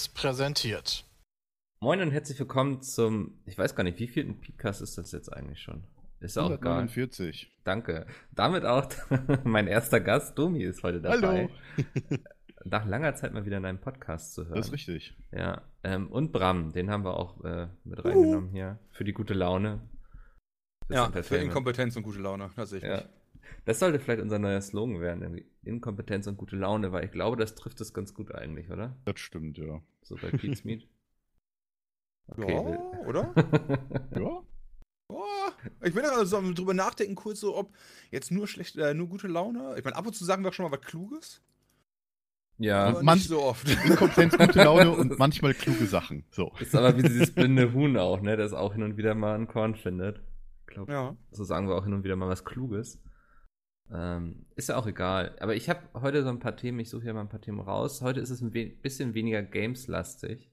Seriös präsentiert. Moin und herzlich willkommen zum, ich weiß gar nicht, wie vielten Podcast ist das jetzt eigentlich schon? Ist auch 149. Egal. Danke. Damit auch mein erster Gast, Domi, ist heute dabei. Hallo. Nach langer Zeit mal wieder in einem Podcast zu hören. Das ist richtig. Ja. Ähm, und Bram, den haben wir auch äh, mit reingenommen uh. hier. Für die gute Laune. Ja, für Inkompetenz und gute Laune, tatsächlich. Ja. Das sollte vielleicht unser neuer Slogan werden, irgendwie. Inkompetenz und gute Laune, weil ich glaube, das trifft es ganz gut eigentlich, oder? Das stimmt, ja. So bei Pete's Meat. Okay, ja, oder? ja. Oh, ich will also drüber nachdenken, kurz so, ob jetzt nur schlecht, äh, nur gute Laune. Ich meine, ab und zu sagen wir schon mal was Kluges. Ja, aber manch, so oft. Inkompetenz, gute Laune und manchmal kluge Sachen. So. Ist aber wie dieses blinde Huhn auch, ne? Das auch hin und wieder mal ein Korn findet. Ich glaube, ja. so sagen wir auch hin und wieder mal was Kluges. Ähm, ist ja auch egal. Aber ich habe heute so ein paar Themen, ich suche ja mal ein paar Themen raus. Heute ist es ein we bisschen weniger Games-lastig.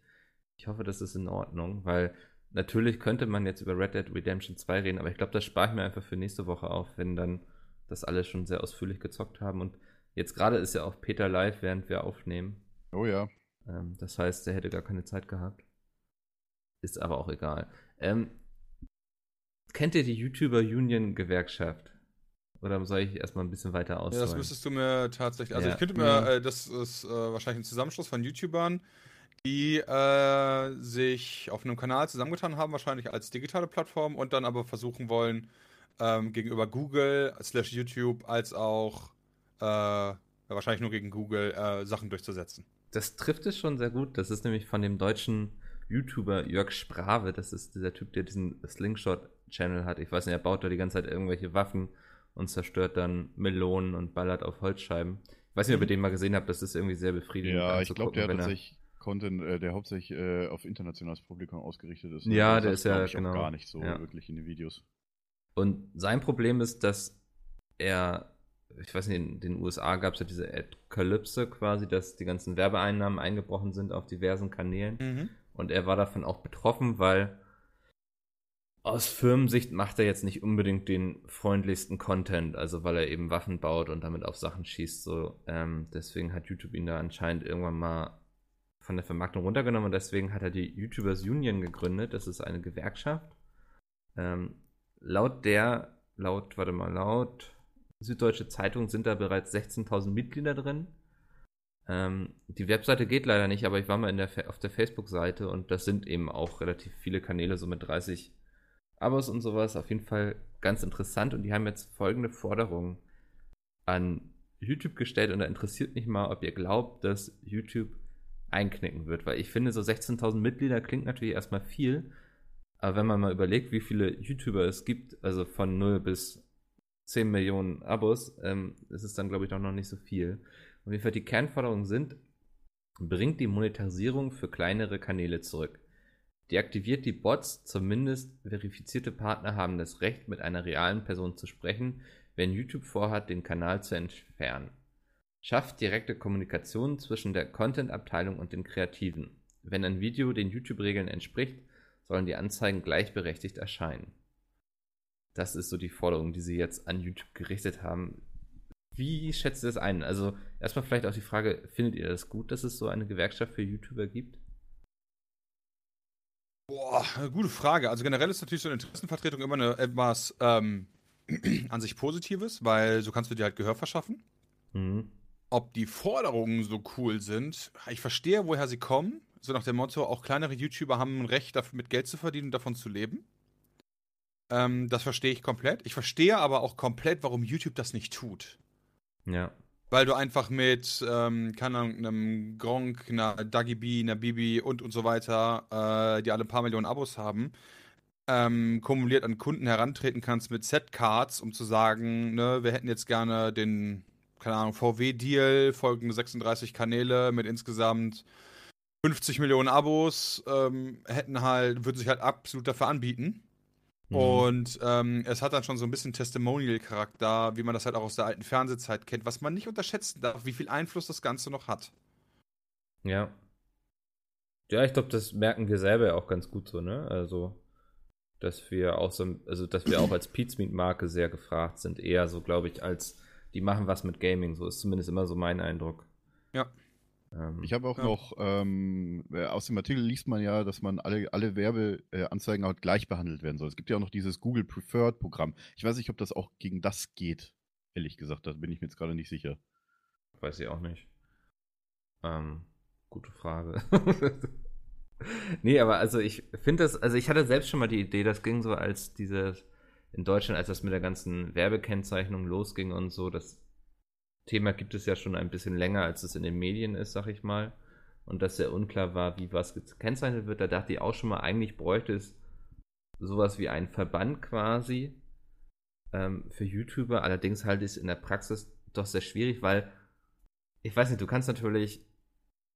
Ich hoffe, das ist in Ordnung, weil natürlich könnte man jetzt über Red Dead Redemption 2 reden, aber ich glaube, das spare ich mir einfach für nächste Woche auf, wenn dann das alle schon sehr ausführlich gezockt haben. Und jetzt gerade ist ja auch Peter live, während wir aufnehmen. Oh ja. Ähm, das heißt, er hätte gar keine Zeit gehabt. Ist aber auch egal. Ähm, kennt ihr die YouTuber Union Gewerkschaft? Oder soll ich erstmal ein bisschen weiter ausholen? Ja, das müsstest du mir tatsächlich. Also, ja. ich könnte mir, mhm. äh, das ist äh, wahrscheinlich ein Zusammenschluss von YouTubern, die äh, sich auf einem Kanal zusammengetan haben, wahrscheinlich als digitale Plattform und dann aber versuchen wollen, ähm, gegenüber Google slash YouTube als auch äh, wahrscheinlich nur gegen Google äh, Sachen durchzusetzen. Das trifft es schon sehr gut. Das ist nämlich von dem deutschen YouTuber Jörg Sprave. Das ist dieser Typ, der diesen Slingshot-Channel hat. Ich weiß nicht, er baut da die ganze Zeit irgendwelche Waffen und zerstört dann Melonen und ballert auf Holzscheiben. Ich weiß nicht, ob ihr mhm. den mal gesehen habt, das ist irgendwie sehr befriedigend. Ja, ich glaube, der hat tatsächlich Content, äh, der hauptsächlich äh, auf internationales Publikum ausgerichtet ist. Ja, also der ist ja genau. gar nicht so ja. wirklich in den Videos. Und sein Problem ist, dass er, ich weiß nicht, in den USA gab es ja diese Adkalypse quasi, dass die ganzen Werbeeinnahmen eingebrochen sind auf diversen Kanälen. Mhm. Und er war davon auch betroffen, weil aus Firmensicht macht er jetzt nicht unbedingt den freundlichsten Content, also weil er eben Waffen baut und damit auf Sachen schießt. So, ähm, deswegen hat YouTube ihn da anscheinend irgendwann mal von der Vermarktung runtergenommen und deswegen hat er die YouTubers Union gegründet. Das ist eine Gewerkschaft. Ähm, laut der, laut, warte mal, laut Süddeutsche Zeitung sind da bereits 16.000 Mitglieder drin. Ähm, die Webseite geht leider nicht, aber ich war mal der, auf der Facebook-Seite und das sind eben auch relativ viele Kanäle, so mit 30 Abos und sowas. Auf jeden Fall ganz interessant. Und die haben jetzt folgende Forderung an YouTube gestellt. Und da interessiert mich mal, ob ihr glaubt, dass YouTube einknicken wird. Weil ich finde, so 16.000 Mitglieder klingt natürlich erstmal viel. Aber wenn man mal überlegt, wie viele YouTuber es gibt, also von 0 bis 10 Millionen Abos, ähm, ist es dann, glaube ich, doch noch nicht so viel. Und wie die Kernforderungen sind, bringt die Monetarisierung für kleinere Kanäle zurück. Deaktiviert die Bots, zumindest verifizierte Partner haben das Recht, mit einer realen Person zu sprechen, wenn YouTube vorhat, den Kanal zu entfernen. Schafft direkte Kommunikation zwischen der Content-Abteilung und den Kreativen. Wenn ein Video den YouTube-Regeln entspricht, sollen die Anzeigen gleichberechtigt erscheinen. Das ist so die Forderung, die sie jetzt an YouTube gerichtet haben. Wie schätzt ihr das ein? Also erstmal vielleicht auch die Frage, findet ihr das gut, dass es so eine Gewerkschaft für YouTuber gibt? Boah, gute Frage. Also generell ist natürlich so eine Interessenvertretung immer eine, etwas ähm, an sich Positives, weil so kannst du dir halt Gehör verschaffen. Mhm. Ob die Forderungen so cool sind, ich verstehe, woher sie kommen. So nach dem Motto, auch kleinere YouTuber haben ein Recht, dafür mit Geld zu verdienen und davon zu leben. Ähm, das verstehe ich komplett. Ich verstehe aber auch komplett, warum YouTube das nicht tut. Ja. Weil du einfach mit, ähm, keine Ahnung, einem Gronk, einer Dagi B, einer Bibi und und so weiter, äh, die alle ein paar Millionen Abos haben, ähm, kumuliert an Kunden herantreten kannst mit Set-Cards, um zu sagen, ne, wir hätten jetzt gerne den, keine Ahnung, VW-Deal, folgende 36 Kanäle mit insgesamt 50 Millionen Abos, ähm, hätten halt, würden sich halt absolut dafür anbieten. Mhm. Und ähm, es hat dann schon so ein bisschen Testimonial-Charakter, wie man das halt auch aus der alten Fernsehzeit kennt, was man nicht unterschätzen darf, wie viel Einfluss das Ganze noch hat. Ja. Ja, ich glaube, das merken wir selber auch ganz gut so, ne? Also, dass wir auch so, also dass wir auch als Pizmeet-Marke sehr gefragt sind, eher so, glaube ich, als die machen was mit Gaming. So ist zumindest immer so mein Eindruck. Ja. Ähm, ich habe auch ja. noch, ähm, äh, aus dem Artikel liest man ja, dass man alle, alle Werbeanzeigen halt gleich behandelt werden soll. Es gibt ja auch noch dieses Google Preferred Programm. Ich weiß nicht, ob das auch gegen das geht. Ehrlich gesagt, da bin ich mir jetzt gerade nicht sicher. Weiß ich auch nicht. Ähm, gute Frage. nee, aber also ich finde das, also ich hatte selbst schon mal die Idee, das ging so als dieses, in Deutschland, als das mit der ganzen Werbekennzeichnung losging und so, das Thema gibt es ja schon ein bisschen länger, als es in den Medien ist, sag ich mal. Und dass sehr unklar war, wie was gekennzeichnet wird. Da dachte ich auch schon mal, eigentlich bräuchte es sowas wie einen Verband quasi ähm, für YouTuber. Allerdings halte ich es in der Praxis doch sehr schwierig, weil ich weiß nicht, du kannst natürlich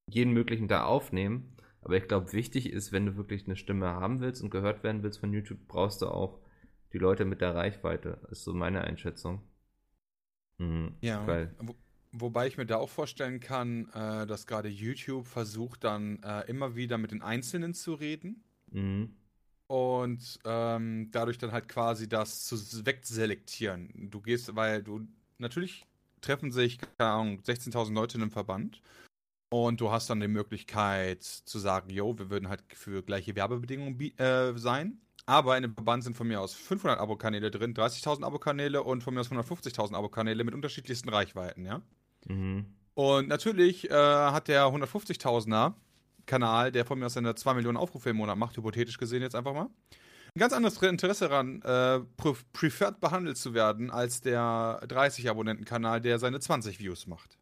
jeden möglichen da aufnehmen, aber ich glaube, wichtig ist, wenn du wirklich eine Stimme haben willst und gehört werden willst von YouTube, brauchst du auch die Leute mit der Reichweite. Ist so meine Einschätzung. Mhm, ja. Geil. Wo, wobei ich mir da auch vorstellen kann, äh, dass gerade YouTube versucht dann äh, immer wieder mit den Einzelnen zu reden. Mhm. Und ähm, dadurch dann halt quasi das zu wegselektieren. Du gehst, weil du natürlich treffen sich, keine Ahnung, 16.000 Leute in einem Verband. Und du hast dann die Möglichkeit zu sagen, yo, wir würden halt für gleiche Werbebedingungen äh, sein. Aber in dem Verband sind von mir aus 500 Abokanäle drin, 30.000 Abokanäle und von mir aus 150.000 Abokanäle mit unterschiedlichsten Reichweiten, ja. Mhm. Und natürlich äh, hat der 150.000er Kanal, der von mir aus seine 2 Millionen Aufrufe im Monat macht, hypothetisch gesehen jetzt einfach mal, ein ganz anderes Interesse daran, äh, preferred behandelt zu werden, als der 30-Abonnenten-Kanal, der seine 20 Views macht.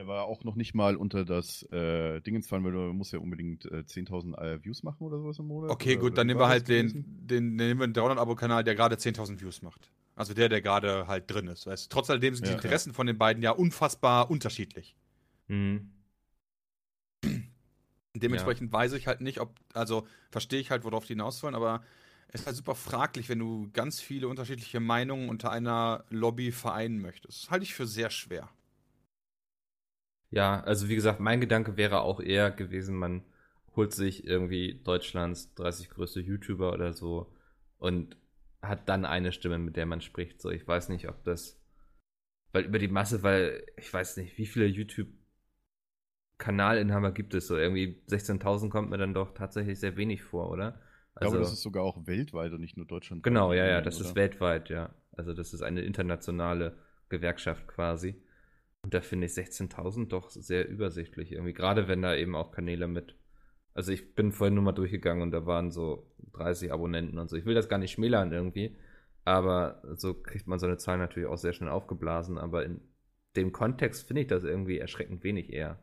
Er war auch noch nicht mal unter das äh, Dingens fallen, weil du musst ja unbedingt äh, 10.000 äh, Views machen oder sowas im Monat. Okay, oder, gut, dann nehmen wir halt den, den, den, nehmen wir den 300-Abo-Kanal, der gerade 10.000 Views macht. Also der, der gerade halt drin ist. Weißt? Trotz alledem sind ja, die Interessen ja. von den beiden ja unfassbar unterschiedlich. Mhm. Dementsprechend ja. weiß ich halt nicht, ob, also verstehe ich halt, worauf die hinaus wollen, aber es ist halt super fraglich, wenn du ganz viele unterschiedliche Meinungen unter einer Lobby vereinen möchtest. Das halte ich für sehr schwer. Ja, also wie gesagt, mein Gedanke wäre auch eher gewesen, man holt sich irgendwie Deutschlands 30 größte YouTuber oder so und hat dann eine Stimme, mit der man spricht. So, ich weiß nicht, ob das, weil über die Masse, weil ich weiß nicht, wie viele YouTube Kanalinhaber gibt es so irgendwie 16.000 kommt mir dann doch tatsächlich sehr wenig vor, oder? Also, ich glaube, das ist sogar auch weltweit und nicht nur Deutschland. Genau, ja, ja, das oder? ist weltweit, ja. Also das ist eine internationale Gewerkschaft quasi. Und da finde ich 16.000 doch sehr übersichtlich irgendwie. Gerade wenn da eben auch Kanäle mit. Also ich bin vorhin nur mal durchgegangen und da waren so 30 Abonnenten und so. Ich will das gar nicht schmälern irgendwie. Aber so kriegt man so eine Zahl natürlich auch sehr schnell aufgeblasen. Aber in dem Kontext finde ich das irgendwie erschreckend wenig eher.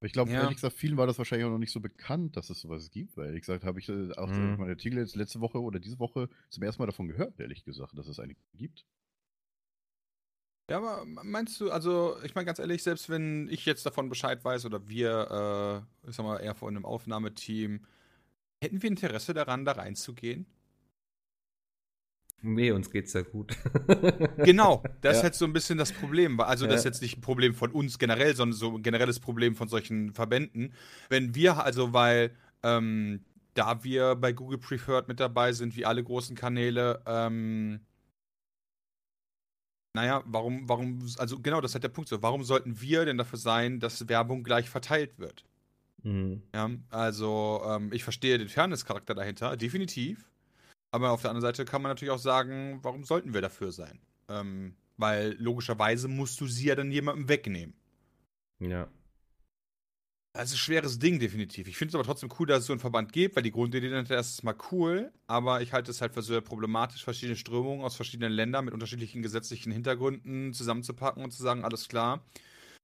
Ich glaube, ja. ehrlich gesagt, vielen war das wahrscheinlich auch noch nicht so bekannt, dass es sowas gibt, weil ehrlich gesagt habe ich äh, auch mhm. meine Artikel jetzt letzte Woche oder diese Woche zum ersten Mal davon gehört, ehrlich gesagt, dass es eine gibt. Ja, aber meinst du, also ich meine ganz ehrlich, selbst wenn ich jetzt davon Bescheid weiß oder wir, äh, ich sag mal, eher von einem Aufnahmeteam, hätten wir Interesse daran, da reinzugehen? Nee, uns geht's ja gut. genau, das ja. ist jetzt so ein bisschen das Problem. Also, das ist jetzt nicht ein Problem von uns generell, sondern so ein generelles Problem von solchen Verbänden. Wenn wir, also, weil, ähm, da wir bei Google Preferred mit dabei sind, wie alle großen Kanäle, ähm, naja, warum, warum, also genau, das hat der Punkt so. Warum sollten wir denn dafür sein, dass Werbung gleich verteilt wird? Mhm. Ja, also ähm, ich verstehe den Fairness-Charakter dahinter, definitiv. Aber auf der anderen Seite kann man natürlich auch sagen, warum sollten wir dafür sein? Ähm, weil logischerweise musst du sie ja dann jemandem wegnehmen. Ja. Das ist ein schweres Ding, definitiv. Ich finde es aber trotzdem cool, dass es so einen Verband gibt, weil die Grundidee dahinter ist mal cool, aber ich halte es halt für sehr problematisch, verschiedene Strömungen aus verschiedenen Ländern mit unterschiedlichen gesetzlichen Hintergründen zusammenzupacken und zu sagen, alles klar,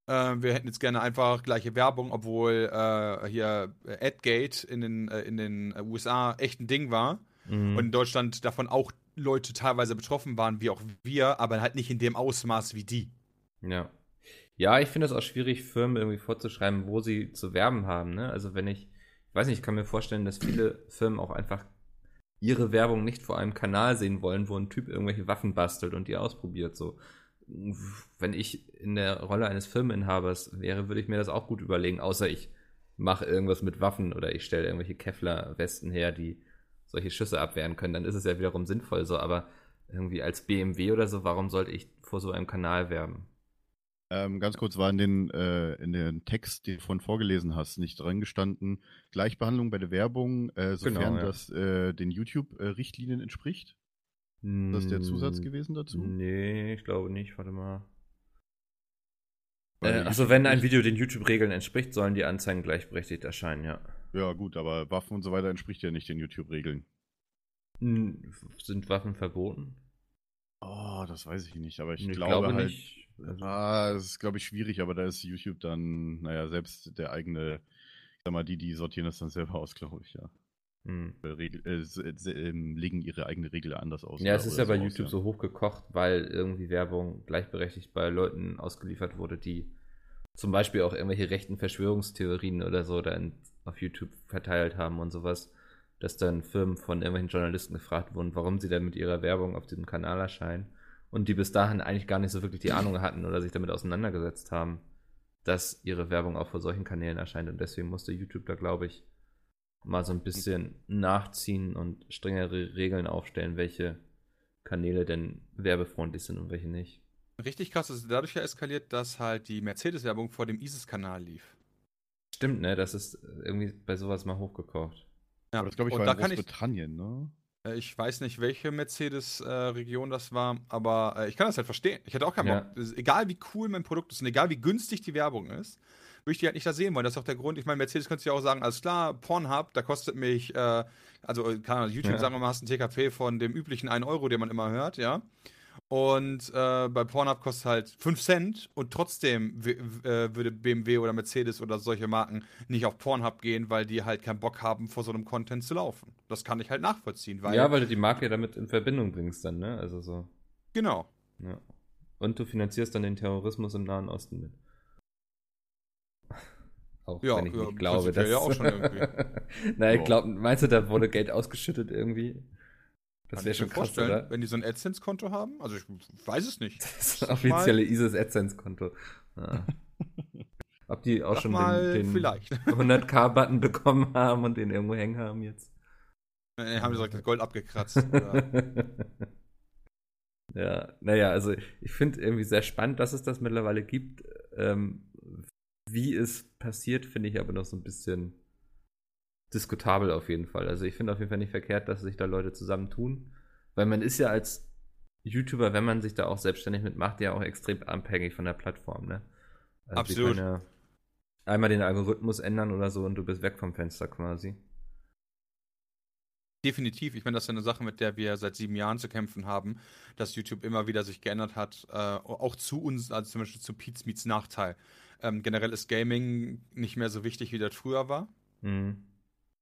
äh, wir hätten jetzt gerne einfach gleiche Werbung, obwohl äh, hier AdGate in den, äh, in den USA echt ein Ding war mhm. und in Deutschland davon auch Leute teilweise betroffen waren, wie auch wir, aber halt nicht in dem Ausmaß wie die. Ja. Ja, ich finde es auch schwierig, Firmen irgendwie vorzuschreiben, wo sie zu werben haben. Ne? Also wenn ich, ich weiß nicht, ich kann mir vorstellen, dass viele Firmen auch einfach ihre Werbung nicht vor einem Kanal sehen wollen, wo ein Typ irgendwelche Waffen bastelt und die ausprobiert. So, wenn ich in der Rolle eines Firmeninhabers wäre, würde ich mir das auch gut überlegen. Außer ich mache irgendwas mit Waffen oder ich stelle irgendwelche Kevlar-Westen her, die solche Schüsse abwehren können. Dann ist es ja wiederum sinnvoll so. Aber irgendwie als BMW oder so, warum sollte ich vor so einem Kanal werben? Ähm, ganz kurz war in den, äh, in den Text, den du vorhin vorgelesen hast, nicht dran gestanden, Gleichbehandlung bei der Werbung, äh, sofern Genau, ja. das äh, den YouTube-Richtlinien entspricht. Das ist der Zusatz Hm, gewesen dazu? Nee, ich glaube nicht. Warte mal. Äh, also wenn ein Video den YouTube-Regeln entspricht, sollen die Anzeigen gleichberechtigt erscheinen, ja. Ja, gut, aber Waffen und so weiter entspricht ja nicht den YouTube-Regeln. Hm, Sind Waffen verboten? Oh, das weiß ich nicht, aber ich, Ich glaube, glaube halt. nicht. Ah, das ist, glaube ich, schwierig, aber da ist YouTube dann, naja, selbst der eigene, ich sag mal, die, die sortieren das dann selber aus, glaube ich, ja. Hm. Regel, äh, äh, ähm, legen ihre eigene Regel anders aus. Ja, es ist ja bei aus, YouTube ja. so hochgekocht, weil irgendwie Werbung gleichberechtigt bei Leuten ausgeliefert wurde, die zum Beispiel auch irgendwelche rechten Verschwörungstheorien oder so dann auf YouTube verteilt haben und sowas, dass dann Firmen von irgendwelchen Journalisten gefragt wurden, warum sie denn mit ihrer Werbung auf diesem Kanal erscheinen und die bis dahin eigentlich gar nicht so wirklich die Ahnung hatten oder sich damit auseinandergesetzt haben, dass ihre Werbung auch vor solchen Kanälen erscheint und deswegen musste YouTube da, glaube ich, mal so ein bisschen nachziehen und strengere Regeln aufstellen, welche Kanäle denn werbefreundlich sind und welche nicht. Richtig krass ist dadurch ja eskaliert, dass halt die Mercedes-Werbung vor dem ISIS-Kanal lief. Stimmt, ne? Das ist irgendwie bei sowas mal hochgekocht. Ja, Aber das, glaube ich, und war da in kann ich, Großbritannien, ne? Äh, ich weiß nicht, welche Mercedes-Region das war, aber äh, ich kann das halt verstehen. Ich hätte auch keinen Ja. Bock. Egal wie cool mein Produkt ist und egal wie günstig die Werbung ist, würde ich die halt nicht da sehen wollen. Das ist auch der Grund. Ich meine, Mercedes könnte ja auch sagen, alles klar, Pornhub, da kostet mich, äh, also äh, kann YouTube Ja. sagen wir mal, hast einen TKP von dem üblichen 1 Euro, den man immer hört, ja. Und äh, bei Pornhub kostet halt 5 Cent und trotzdem äh, würde BMW oder Mercedes oder solche Marken nicht auf Pornhub gehen, weil die halt keinen Bock haben, vor so einem Content zu laufen. Das kann ich halt nachvollziehen, weil. ja, weil du die Marke damit in Verbindung bringst dann, ne? Also so. genau. Ja. Und du finanzierst dann den Terrorismus im Nahen Osten mit. Auch Ja, wenn ich ja, nicht glaube, dass. ja auch schon irgendwie. Na, ich glaube, meinst du, da wurde Geld ausgeschüttet irgendwie? Das wäre schon krass, oder? wenn die so ein AdSense-Konto haben. Also ich weiß es nicht. Das offizielle ISIS AdSense-Konto. Ja. Ob die auch Sag schon mal, den, den vielleicht. 100k-Button bekommen haben und den irgendwo hängen haben jetzt? Äh, haben die direkt das Gold abgekratzt. Ja, naja, also ich finde irgendwie sehr spannend, dass es das mittlerweile gibt. Ähm, wie es passiert, finde ich aber noch so ein bisschen diskutabel auf jeden Fall. Also ich finde auf jeden Fall nicht verkehrt, dass sich da Leute zusammentun, weil man ist ja als YouTuber, wenn man sich da auch selbstständig mitmacht, ja auch extrem abhängig von der Plattform, ne? Also Absolut. Ja einmal den Algorithmus ändern oder so und du bist weg vom Fenster quasi. Definitiv. Ich meine, das ist ja eine Sache, mit der wir seit sieben Jahren zu kämpfen haben, dass YouTube immer wieder sich geändert hat, äh, auch zu uns, also zum Beispiel zu Pete's Meets Nachteil. Ähm, generell ist Gaming nicht mehr so wichtig, wie das früher war. Mhm.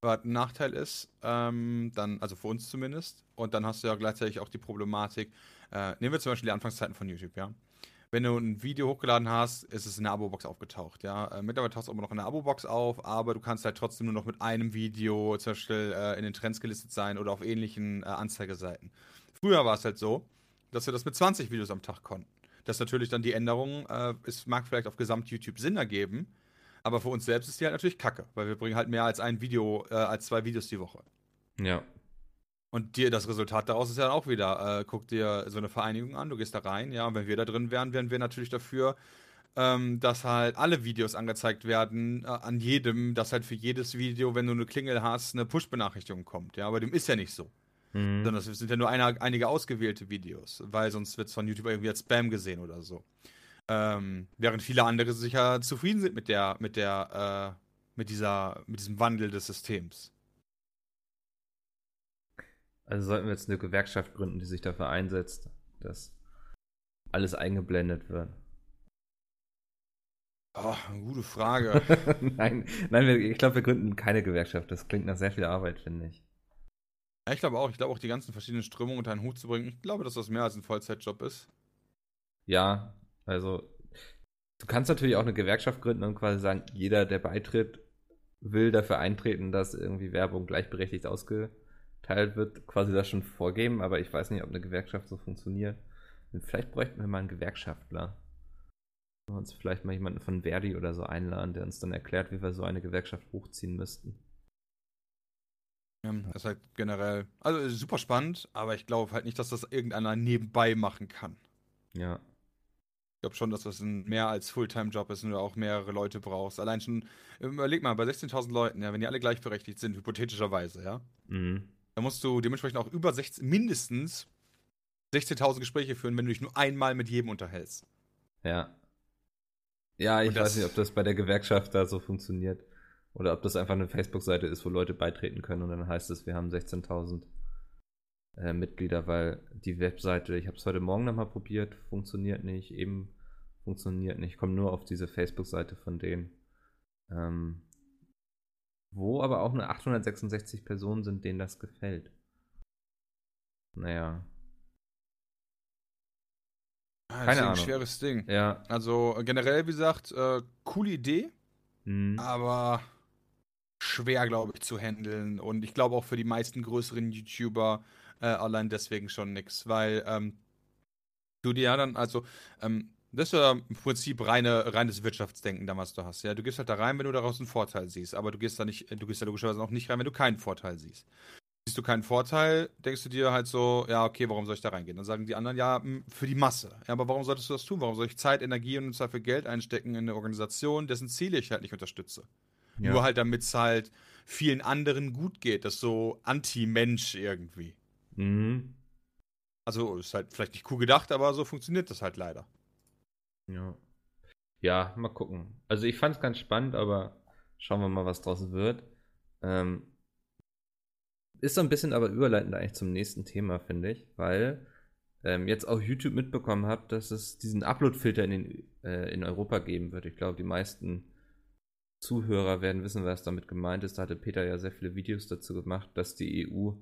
Was ein Nachteil ist, ähm, dann, also für uns zumindest. Und dann hast du ja gleichzeitig auch die Problematik, äh, nehmen wir zum Beispiel die Anfangszeiten von YouTube, ja. Wenn du ein Video hochgeladen hast, ist es in der Abo-Box aufgetaucht, ja. Äh, mittlerweile taucht es immer noch in der Abo-Box auf, aber du kannst halt trotzdem nur noch mit einem Video zum Beispiel äh, in den Trends gelistet sein oder auf ähnlichen äh, Anzeigeseiten. Früher war es halt so, dass wir das mit 20 Videos am Tag konnten. Das natürlich dann die Änderung, äh, es mag vielleicht auf Gesamt-YouTube Sinn ergeben, aber für uns selbst ist die halt natürlich kacke, weil wir bringen halt mehr als ein Video, äh, als zwei Videos die Woche. Ja. Und dir, das Resultat daraus ist ja dann auch wieder, äh, guck dir so eine Vereinigung an, du gehst da rein, ja, und wenn wir da drin wären, wären wir natürlich dafür, ähm, dass halt alle Videos angezeigt werden, äh, an jedem, dass halt für jedes Video, wenn du eine Klingel hast, eine Push-Benachrichtigung kommt, ja, aber dem ist ja nicht so. Mhm. Sondern es sind ja nur eine, einige ausgewählte Videos, weil sonst wird es von YouTube irgendwie als Spam gesehen oder so. Ähm, während viele andere sicher zufrieden sind mit der, mit der, äh, mit dieser, mit diesem Wandel des Systems. Also sollten wir jetzt eine Gewerkschaft gründen, die sich dafür einsetzt, dass alles eingeblendet wird. Oh, gute Frage. nein, nein, ich glaube, wir gründen keine Gewerkschaft. Das klingt nach sehr viel Arbeit, finde ich. Ja, ich glaube auch. Ich glaube auch, die ganzen verschiedenen Strömungen unter einen Hut zu bringen. Ich glaube, dass das mehr als ein Vollzeitjob ist. Ja, also du kannst natürlich auch eine Gewerkschaft gründen und quasi sagen, jeder, der beitritt, will dafür eintreten, dass irgendwie Werbung gleichberechtigt ausgeteilt wird, quasi das schon vorgeben, aber ich weiß nicht, ob eine Gewerkschaft so funktioniert. Vielleicht bräuchten wir mal einen Gewerkschaftler. Wir uns vielleicht mal jemanden von Verdi oder so einladen, der uns dann erklärt, wie wir so eine Gewerkschaft hochziehen müssten. Ähm, Das ist halt generell, also super spannend, aber ich glaube halt nicht, dass das irgendeiner nebenbei machen kann. Ja. Ich glaube schon, dass das ein mehr als Fulltime-Job ist und du auch mehrere Leute brauchst. Allein schon, überleg mal, bei 16.000 Leuten, ja, wenn die alle gleichberechtigt sind, hypothetischerweise, ja, Mhm. dann musst du dementsprechend auch über 16, mindestens 16.000 Gespräche führen, wenn du dich nur einmal mit jedem unterhältst. Ja. Ja, ich weiß nicht, ob das bei der Gewerkschaft da so funktioniert. Oder ob das einfach eine Facebook-Seite ist, wo Leute beitreten können und dann heißt es, wir haben 16.000 äh, Mitglieder, weil die Webseite, ich habe es heute Morgen nochmal probiert, funktioniert nicht, eben funktioniert nicht, komme nur auf diese Facebook-Seite von denen. Ähm, wo aber auch nur 866 Personen sind, denen das gefällt. Naja, Ja, Keine ist ein Ahnung. schweres Ding. ja. Also generell, wie gesagt, äh, coole Idee, hm. aber schwer, glaube ich, zu handeln. Und ich glaube auch für die meisten größeren YouTuber äh, allein deswegen schon nix, weil ähm, du dir ja dann, also, ähm, das ist ja im Prinzip reine, reines Wirtschaftsdenken, da was du hast. Ja, du gehst halt da rein, wenn du daraus einen Vorteil siehst, aber du gehst da nicht, du gehst da logischerweise auch nicht rein, wenn du keinen Vorteil siehst. Siehst du keinen Vorteil, denkst du dir halt so, ja, okay, warum soll ich da reingehen? Dann sagen die anderen, ja, für die Masse. Ja, aber warum solltest du das tun? Warum soll ich Zeit, Energie und Zweifel Geld einstecken in eine Organisation, dessen Ziele ich halt nicht unterstütze? ja. Nur halt, damit es halt vielen anderen gut geht. Das ist so Anti-Mensch irgendwie. Mhm. Also ist halt vielleicht nicht cool gedacht, aber so funktioniert das halt leider. Ja. Ja, mal gucken. Also ich fand es ganz spannend, aber schauen wir mal, was draus wird. Ähm, ist so ein bisschen aber überleitend eigentlich zum nächsten Thema, finde ich, weil ähm, jetzt auch YouTube mitbekommen habe, dass es diesen Upload-Filter in, äh, in Europa geben wird. Ich glaube, die meisten Zuhörer werden wissen, was damit gemeint ist. Da hatte Peter ja sehr viele Videos dazu gemacht, dass die EU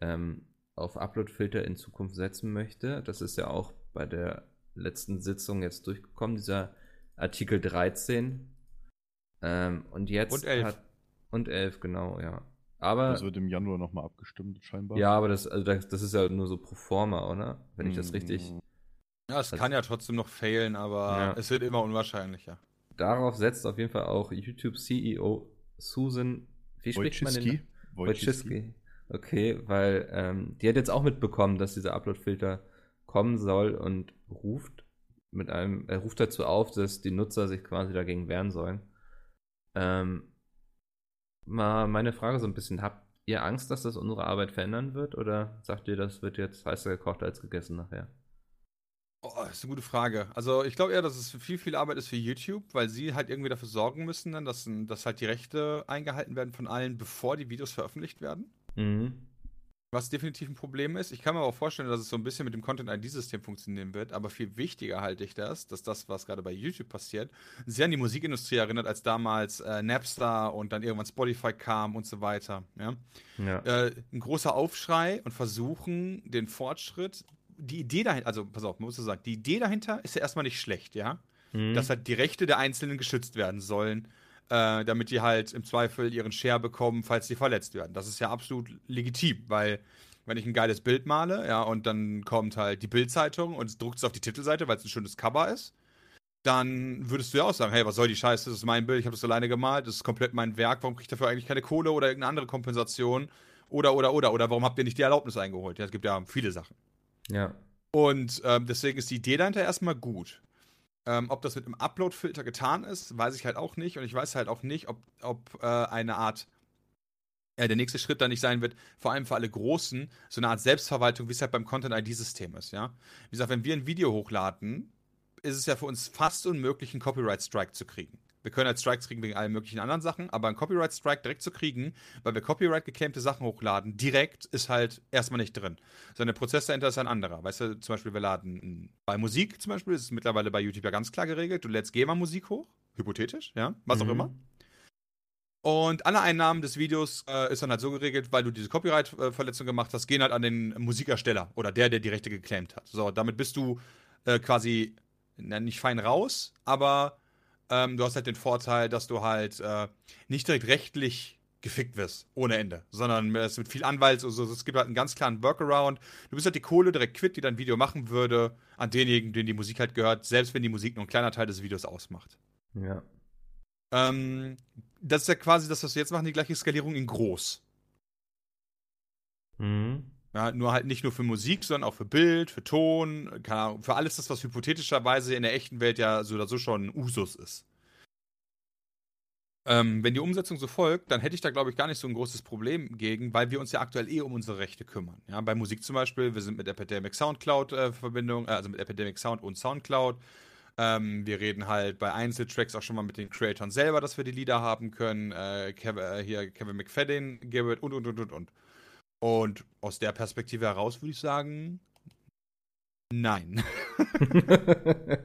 ähm, auf Upload-Filter in Zukunft setzen möchte. Das ist ja auch bei der letzten Sitzung jetzt durchgekommen, dieser Artikel 13. Ähm, und jetzt Und 11. hat. Und 11, genau, ja. Aber. Das wird im Januar nochmal abgestimmt, scheinbar. ja, aber das, also das, das ist ja nur so pro forma, oder? Wenn ich das richtig. Mm, Ja, es Also- kann ja trotzdem noch failen, aber Ja. es wird immer unwahrscheinlicher. Darauf setzt auf jeden Fall auch YouTube-CEO Susan. Wie spricht man den? Wojcicki. Wojcicki. Okay, weil ähm, die hat jetzt auch mitbekommen, dass dieser Upload-Filter kommen soll und ruft mit einem, er ruft dazu auf, dass die Nutzer sich quasi dagegen wehren sollen. Ähm, mal meine Frage so ein bisschen, habt ihr Angst, dass das unsere Arbeit verändern wird oder sagt ihr, das wird jetzt heißer gekocht als gegessen nachher? Oh, das ist eine gute Frage. Also ich glaube eher, dass es viel, viel Arbeit ist für YouTube, weil sie halt irgendwie dafür sorgen müssen, dann, dass, dass halt die Rechte eingehalten werden von allen, bevor die Videos veröffentlicht werden. Mhm. Was definitiv ein Problem ist. Ich kann mir aber auch vorstellen, dass es so ein bisschen mit dem Content-ID-System funktionieren wird. Aber viel wichtiger halte ich das, dass das, was gerade bei YouTube passiert, sehr an die Musikindustrie erinnert, als damals äh, Napster und dann irgendwann Spotify kam und so weiter. Ja? Ja. Äh, ein großer Aufschrei und versuchen, den Fortschritt, die Idee dahinter, also pass auf, man muss so sagen, die Idee dahinter ist ja erstmal nicht schlecht, ja. Mhm. Dass halt die Rechte der Einzelnen geschützt werden sollen, äh, damit die halt im Zweifel ihren Share bekommen, falls sie verletzt werden. Das ist ja absolut legitim, weil wenn ich ein geiles Bild male, ja, und dann kommt halt die Bildzeitung und druckt es auf die Titelseite, weil es ein schönes Cover ist, dann würdest du ja auch sagen, hey, was soll die Scheiße, das ist mein Bild, ich habe das alleine gemalt, das ist komplett mein Werk, warum kriege ich dafür eigentlich keine Kohle oder irgendeine andere Kompensation? Oder, oder, oder, oder warum habt ihr nicht die Erlaubnis eingeholt? Ja, es gibt ja viele Sachen. ja. Und ähm, deswegen ist die Idee dahinter erstmal gut. Ähm, ob das mit einem Upload-Filter getan ist, weiß ich halt auch nicht. Und ich weiß halt auch nicht, ob, ob äh, eine Art, äh, der nächste Schritt da nicht sein wird, vor allem für alle Großen, so eine Art Selbstverwaltung, wie es halt beim Content-ID-System ist, ja. Wie gesagt, wenn wir ein Video hochladen, ist es ja für uns fast unmöglich, einen Copyright-Strike zu kriegen. Wir können halt Strikes kriegen wegen allen möglichen anderen Sachen, aber einen Copyright-Strike direkt zu kriegen, weil wir Copyright-geclaimte Sachen hochladen, direkt ist halt erstmal nicht drin. Sondern der Prozess dahinter ist ein anderer. Weißt du, zum Beispiel, wir laden bei Musik zum Beispiel, ist es mittlerweile bei YouTube ja ganz klar geregelt, du lädst GEMA-Musik hoch, hypothetisch, ja, was auch Mhm. immer. Und alle Einnahmen des Videos äh, ist dann halt so geregelt, weil du diese Copyright-Verletzung gemacht hast, gehen halt an den Musikersteller oder der, der die Rechte geclaimt hat. So, damit bist du äh, quasi na, nicht fein raus, aber ähm, du hast halt den Vorteil, dass du halt äh, nicht direkt rechtlich gefickt wirst, ohne Ende, sondern es mit viel Anwalts und so. Es gibt halt einen ganz klaren Workaround. Du bist halt die Kohle direkt quitt, die dein Video machen würde, an denjenigen, denen die Musik halt gehört, selbst wenn die Musik nur ein kleiner Teil des Videos ausmacht. Ja. Ähm, das ist ja quasi das, was wir jetzt machen, die gleiche Skalierung in groß. Mhm. Ja, nur halt nicht nur für Musik, sondern auch für Bild, für Ton, Ahnung, für alles das, was hypothetischerweise in der echten Welt ja so oder so schon Usus ist. Ähm, wenn die Umsetzung so folgt, dann hätte ich da, glaube ich, gar nicht so ein großes Problem gegen, weil wir uns ja aktuell eh um unsere Rechte kümmern. Ja, bei Musik zum Beispiel, wir sind mit Epidemic Soundcloud äh, Verbindung, äh, also mit Epidemic Sound und Soundcloud. Ähm, wir reden halt bei Einzeltracks auch schon mal mit den Creatoren selber, dass wir die Lieder haben können. Äh, Kev äh, hier Kevin McFadden, Garrett und und und und und. Und aus der Perspektive heraus würde ich sagen, nein.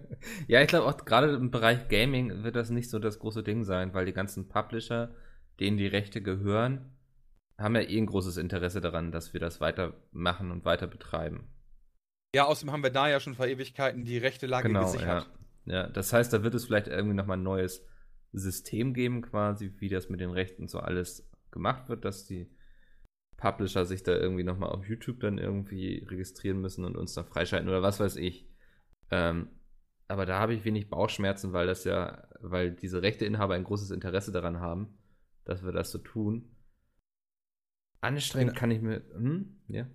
ja, ich glaube auch gerade im Bereich Gaming wird das nicht so das große Ding sein, weil die ganzen Publisher, denen die Rechte gehören, haben ja eh ein großes Interesse daran, dass wir das weitermachen und weiter betreiben. Ja, außerdem haben wir da ja schon vor Ewigkeiten die rechte Lage genau, gesichert. Ja. ja, das heißt, da wird es vielleicht irgendwie nochmal ein neues System geben, quasi, wie das mit den Rechten so alles gemacht wird, dass die Publisher sich da irgendwie nochmal auf YouTube dann irgendwie registrieren müssen und uns da freischalten oder was weiß ich. Ähm, aber da habe ich wenig Bauchschmerzen, weil das ja, weil diese Rechteinhaber ein großes Interesse daran haben, dass wir das so tun. Anstrengend kann ich mir. Hm? Ja.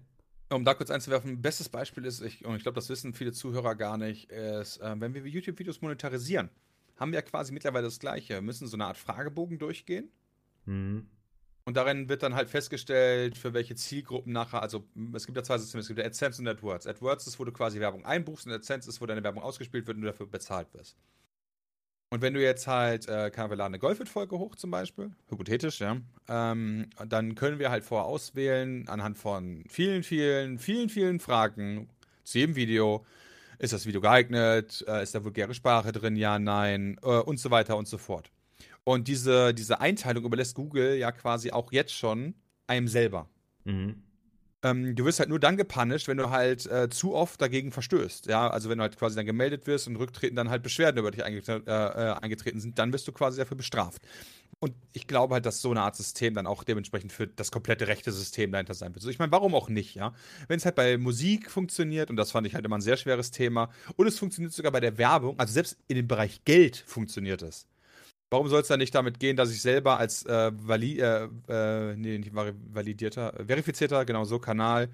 Um da kurz einzuwerfen, bestes Beispiel ist, ich, und ich glaube, das wissen viele Zuhörer gar nicht, ist, äh, wenn wir YouTube-Videos monetarisieren, haben wir ja quasi mittlerweile das Gleiche. Wir müssen so eine Art Fragebogen durchgehen. Mhm. Und darin wird dann halt festgestellt, für welche Zielgruppen nachher, also es gibt ja zwei Systeme, es gibt AdSense und AdWords. AdWords ist, wo du quasi Werbung einbuchst und AdSense ist, wo deine Werbung ausgespielt wird und du dafür bezahlt wirst. Und wenn du jetzt halt, äh, kann wir laden eine Golfit-Folge hoch zum Beispiel, hypothetisch, ja, ähm, dann können wir halt vorher auswählen, anhand von vielen, vielen, vielen, vielen Fragen zu jedem Video, ist das Video geeignet, äh, ist da vulgäre Sprache drin, ja, nein, äh, und so weiter und so fort. Und diese, diese Einteilung überlässt Google ja quasi auch jetzt schon einem selber. Mhm. Ähm, du wirst halt nur dann gepunished, wenn du halt äh, zu oft dagegen verstößt. Ja, also wenn du halt quasi dann gemeldet wirst und rücktreten dann halt Beschwerden über dich eingetreten, äh, äh, eingetreten sind, dann wirst du quasi dafür bestraft. Und ich glaube halt, dass so eine Art System dann auch dementsprechend für das komplette rechte System dahinter sein wird. So, ich meine, warum auch nicht, ja? Wenn es halt bei Musik funktioniert, und das fand ich halt immer ein sehr schweres Thema, und es funktioniert sogar bei der Werbung, also selbst in dem Bereich Geld funktioniert es. Warum soll es dann nicht damit gehen, dass ich selber als äh, vali äh, äh, nee, nicht validierter, äh, verifizierter, genau so, Kanal,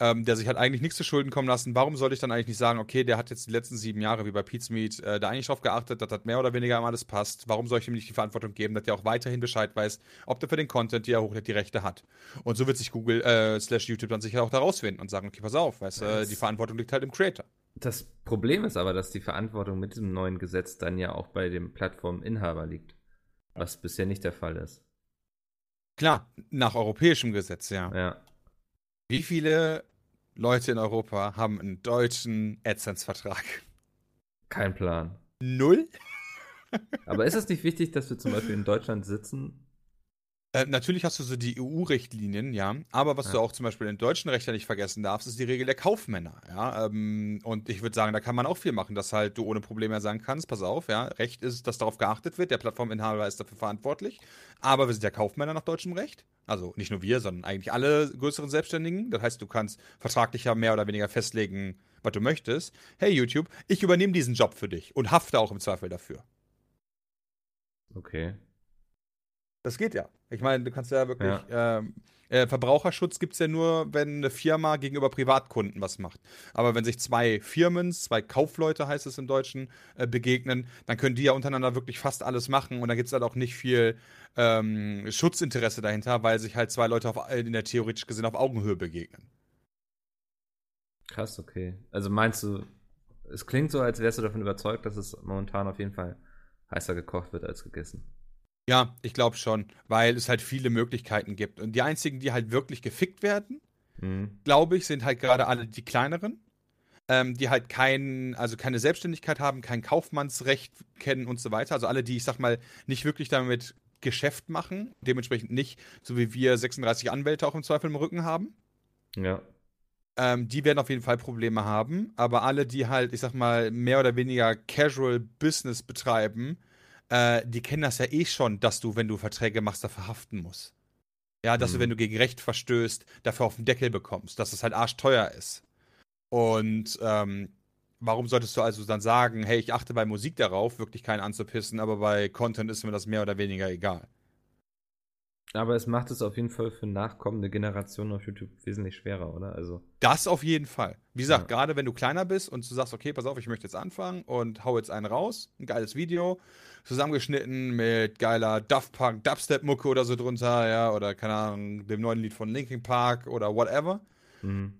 ähm, der sich halt eigentlich nichts zu Schulden kommen lassen, warum sollte ich dann eigentlich nicht sagen, okay, der hat jetzt die letzten sieben Jahre, wie bei Meat, äh, da eigentlich drauf geachtet, dass das mehr oder weniger immer alles passt. Warum soll ich ihm nicht die Verantwortung geben, dass der auch weiterhin Bescheid weiß, ob der für den Content, die er hochlädt, die Rechte hat? Und so wird sich Google äh, slash YouTube dann sicher auch da rausfinden und sagen, okay, pass auf, weißt du, die Verantwortung liegt halt im Creator. Das Problem ist aber, dass die Verantwortung mit diesem neuen Gesetz dann ja auch bei dem Plattforminhaber liegt. Was bisher nicht der Fall ist. Klar, nach europäischem Gesetz, ja. Ja. Wie viele Leute in Europa haben einen deutschen AdSense-Vertrag? Kein Plan. Null? Aber ist es nicht wichtig, dass wir zum Beispiel in Deutschland sitzen äh, natürlich hast du so die EU-Richtlinien, ja, aber was ja. du auch zum Beispiel in deutschen Recht nicht vergessen darfst, ist die Regel der Kaufmänner, ja. Ähm, und ich würde sagen, da kann man auch viel machen, dass halt du ohne Probleme sagen kannst, pass auf, ja, Recht ist, dass darauf geachtet wird, der Plattforminhaber ist dafür verantwortlich, aber wir sind ja Kaufmänner nach deutschem Recht. Also nicht nur wir, sondern eigentlich alle größeren Selbstständigen. Das heißt, du kannst vertraglich ja mehr oder weniger festlegen, was du möchtest. Hey YouTube, ich übernehme diesen Job für dich und hafte auch im Zweifel dafür. Okay. Das geht ja. Ich meine, du kannst ja wirklich. Ja. Ähm, äh, Verbraucherschutz gibt es ja nur, wenn eine Firma gegenüber Privatkunden was macht. Aber wenn sich zwei Firmen, zwei Kaufleute heißt es im Deutschen, äh, begegnen, dann können die ja untereinander wirklich fast alles machen und dann gibt es halt auch nicht viel ähm, Schutzinteresse dahinter, weil sich halt zwei Leute auf, in der theoretisch gesehen auf Augenhöhe begegnen. Krass, okay. Also meinst du, es klingt so, als wärst du davon überzeugt, dass es momentan auf jeden Fall heißer gekocht wird als gegessen. Ja, ich glaube schon, weil es halt viele Möglichkeiten gibt. Und die einzigen, die halt wirklich gefickt werden, mhm. glaube ich, sind halt gerade alle die kleineren, ähm, die halt kein, also keine Selbstständigkeit haben, kein Kaufmannsrecht kennen und so weiter. Also alle, die, ich sag mal, nicht wirklich damit Geschäft machen, dementsprechend nicht, so wie wir 36 Anwälte auch im Zweifel im Rücken haben. Ja. Ähm, die werden auf jeden Fall Probleme haben. Aber alle, die halt, ich sag mal, mehr oder weniger Casual Business betreiben, äh, die kennen das ja eh schon, dass du, wenn du Verträge machst, dafür haften musst. Ja, dass mhm. du, wenn du gegen Recht verstößt, dafür auf den Deckel bekommst, dass es halt arschteuer ist. Und ähm, warum solltest du also dann sagen, hey, ich achte bei Musik darauf, wirklich keinen anzupissen, aber bei Content ist mir das mehr oder weniger egal. Aber es macht es auf jeden Fall für nachkommende Generationen auf YouTube wesentlich schwerer, oder? Also. Das auf jeden Fall. Wie gesagt, Ja. gerade wenn du kleiner bist und du sagst, okay, pass auf, ich möchte jetzt anfangen und hau jetzt einen raus, ein geiles Video, zusammengeschnitten mit geiler Daft Punk Dubstep-Mucke oder so drunter, ja, oder keine Ahnung, dem neuen Lied von Linkin Park oder whatever. Mhm.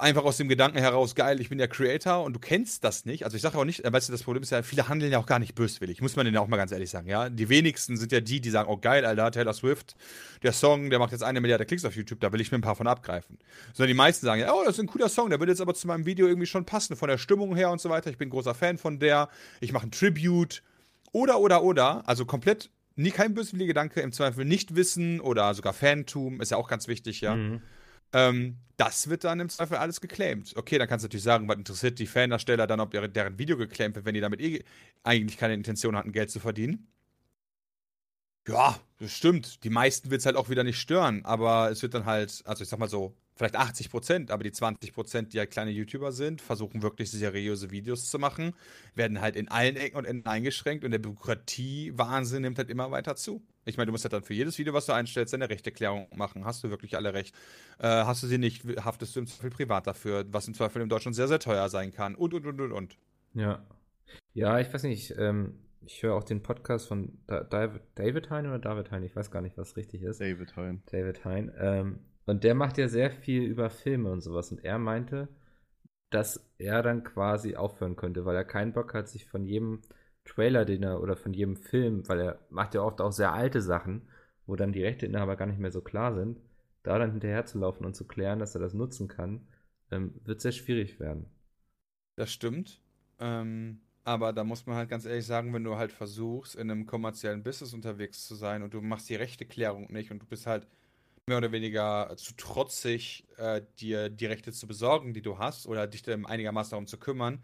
Einfach aus dem Gedanken heraus, geil, ich bin der Creator und du kennst das nicht. Also ich sage auch nicht, äh, weißt du, das Problem ist ja, viele handeln ja auch gar nicht böswillig, muss man denen auch mal ganz ehrlich sagen, ja. Die wenigsten sind ja die, die sagen, oh geil, Alter, Taylor Swift, der Song, der macht jetzt eine Milliarde Klicks auf YouTube, da will ich mir ein paar von abgreifen. Sondern die meisten sagen, ja, oh, das ist ein cooler Song, der würde jetzt aber zu meinem Video irgendwie schon passen, von der Stimmung her und so weiter. Ich bin großer Fan von der, ich mache ein Tribute. Oder, oder, oder, also komplett nie kein böswilliger Gedanke, im Zweifel nicht wissen oder sogar Fantum, ist ja auch ganz wichtig, ja. Mhm. Ähm, das wird dann im Zweifel alles geclaimed. Okay, dann kannst du natürlich sagen, was interessiert die Fanersteller dann, ob deren, deren Video geclaimed wird, wenn die damit eh eigentlich keine Intention hatten, Geld zu verdienen. Ja, das stimmt. Die meisten wird es halt auch wieder nicht stören, aber es wird dann halt, also ich sag mal so, vielleicht 80 Prozent, aber die 20 Prozent, die halt kleine YouTuber sind, versuchen wirklich seriöse Videos zu machen, werden halt in allen Ecken und Enden eingeschränkt und der Bürokratie-Wahnsinn nimmt halt immer weiter zu. Ich meine, du musst halt dann für jedes Video, was du einstellst, deine Rechteklärung machen. Hast du wirklich alle recht? Äh, hast du sie nicht, haftest du im Zweifel privat dafür, was im Zweifel in Deutschland sehr, sehr teuer sein kann. Und, und, und, und, und. Ja. Ja, ich weiß nicht, ähm, ich höre auch den Podcast von da David, David Hein oder David Hein, ich weiß gar nicht, was richtig ist. David Hein. David Hein. Ähm, und der macht ja sehr viel über Filme und sowas. Und er meinte, dass er dann quasi aufhören könnte, weil er keinen Bock hat, sich von jedem Trailer, den er oder von jedem Film, weil er macht ja oft auch sehr alte Sachen, wo dann die Rechteinhaber gar nicht mehr so klar sind, da dann hinterher zu laufen und zu klären, dass er das nutzen kann, ähm, wird sehr schwierig werden. Das stimmt. Ähm, aber da muss man halt ganz ehrlich sagen, wenn du halt versuchst, in einem kommerziellen Business unterwegs zu sein und du machst die rechte Klärung nicht und du bist halt mehr oder weniger zu trotzig, äh, dir die Rechte zu besorgen, die du hast, oder dich dann einigermaßen darum zu kümmern,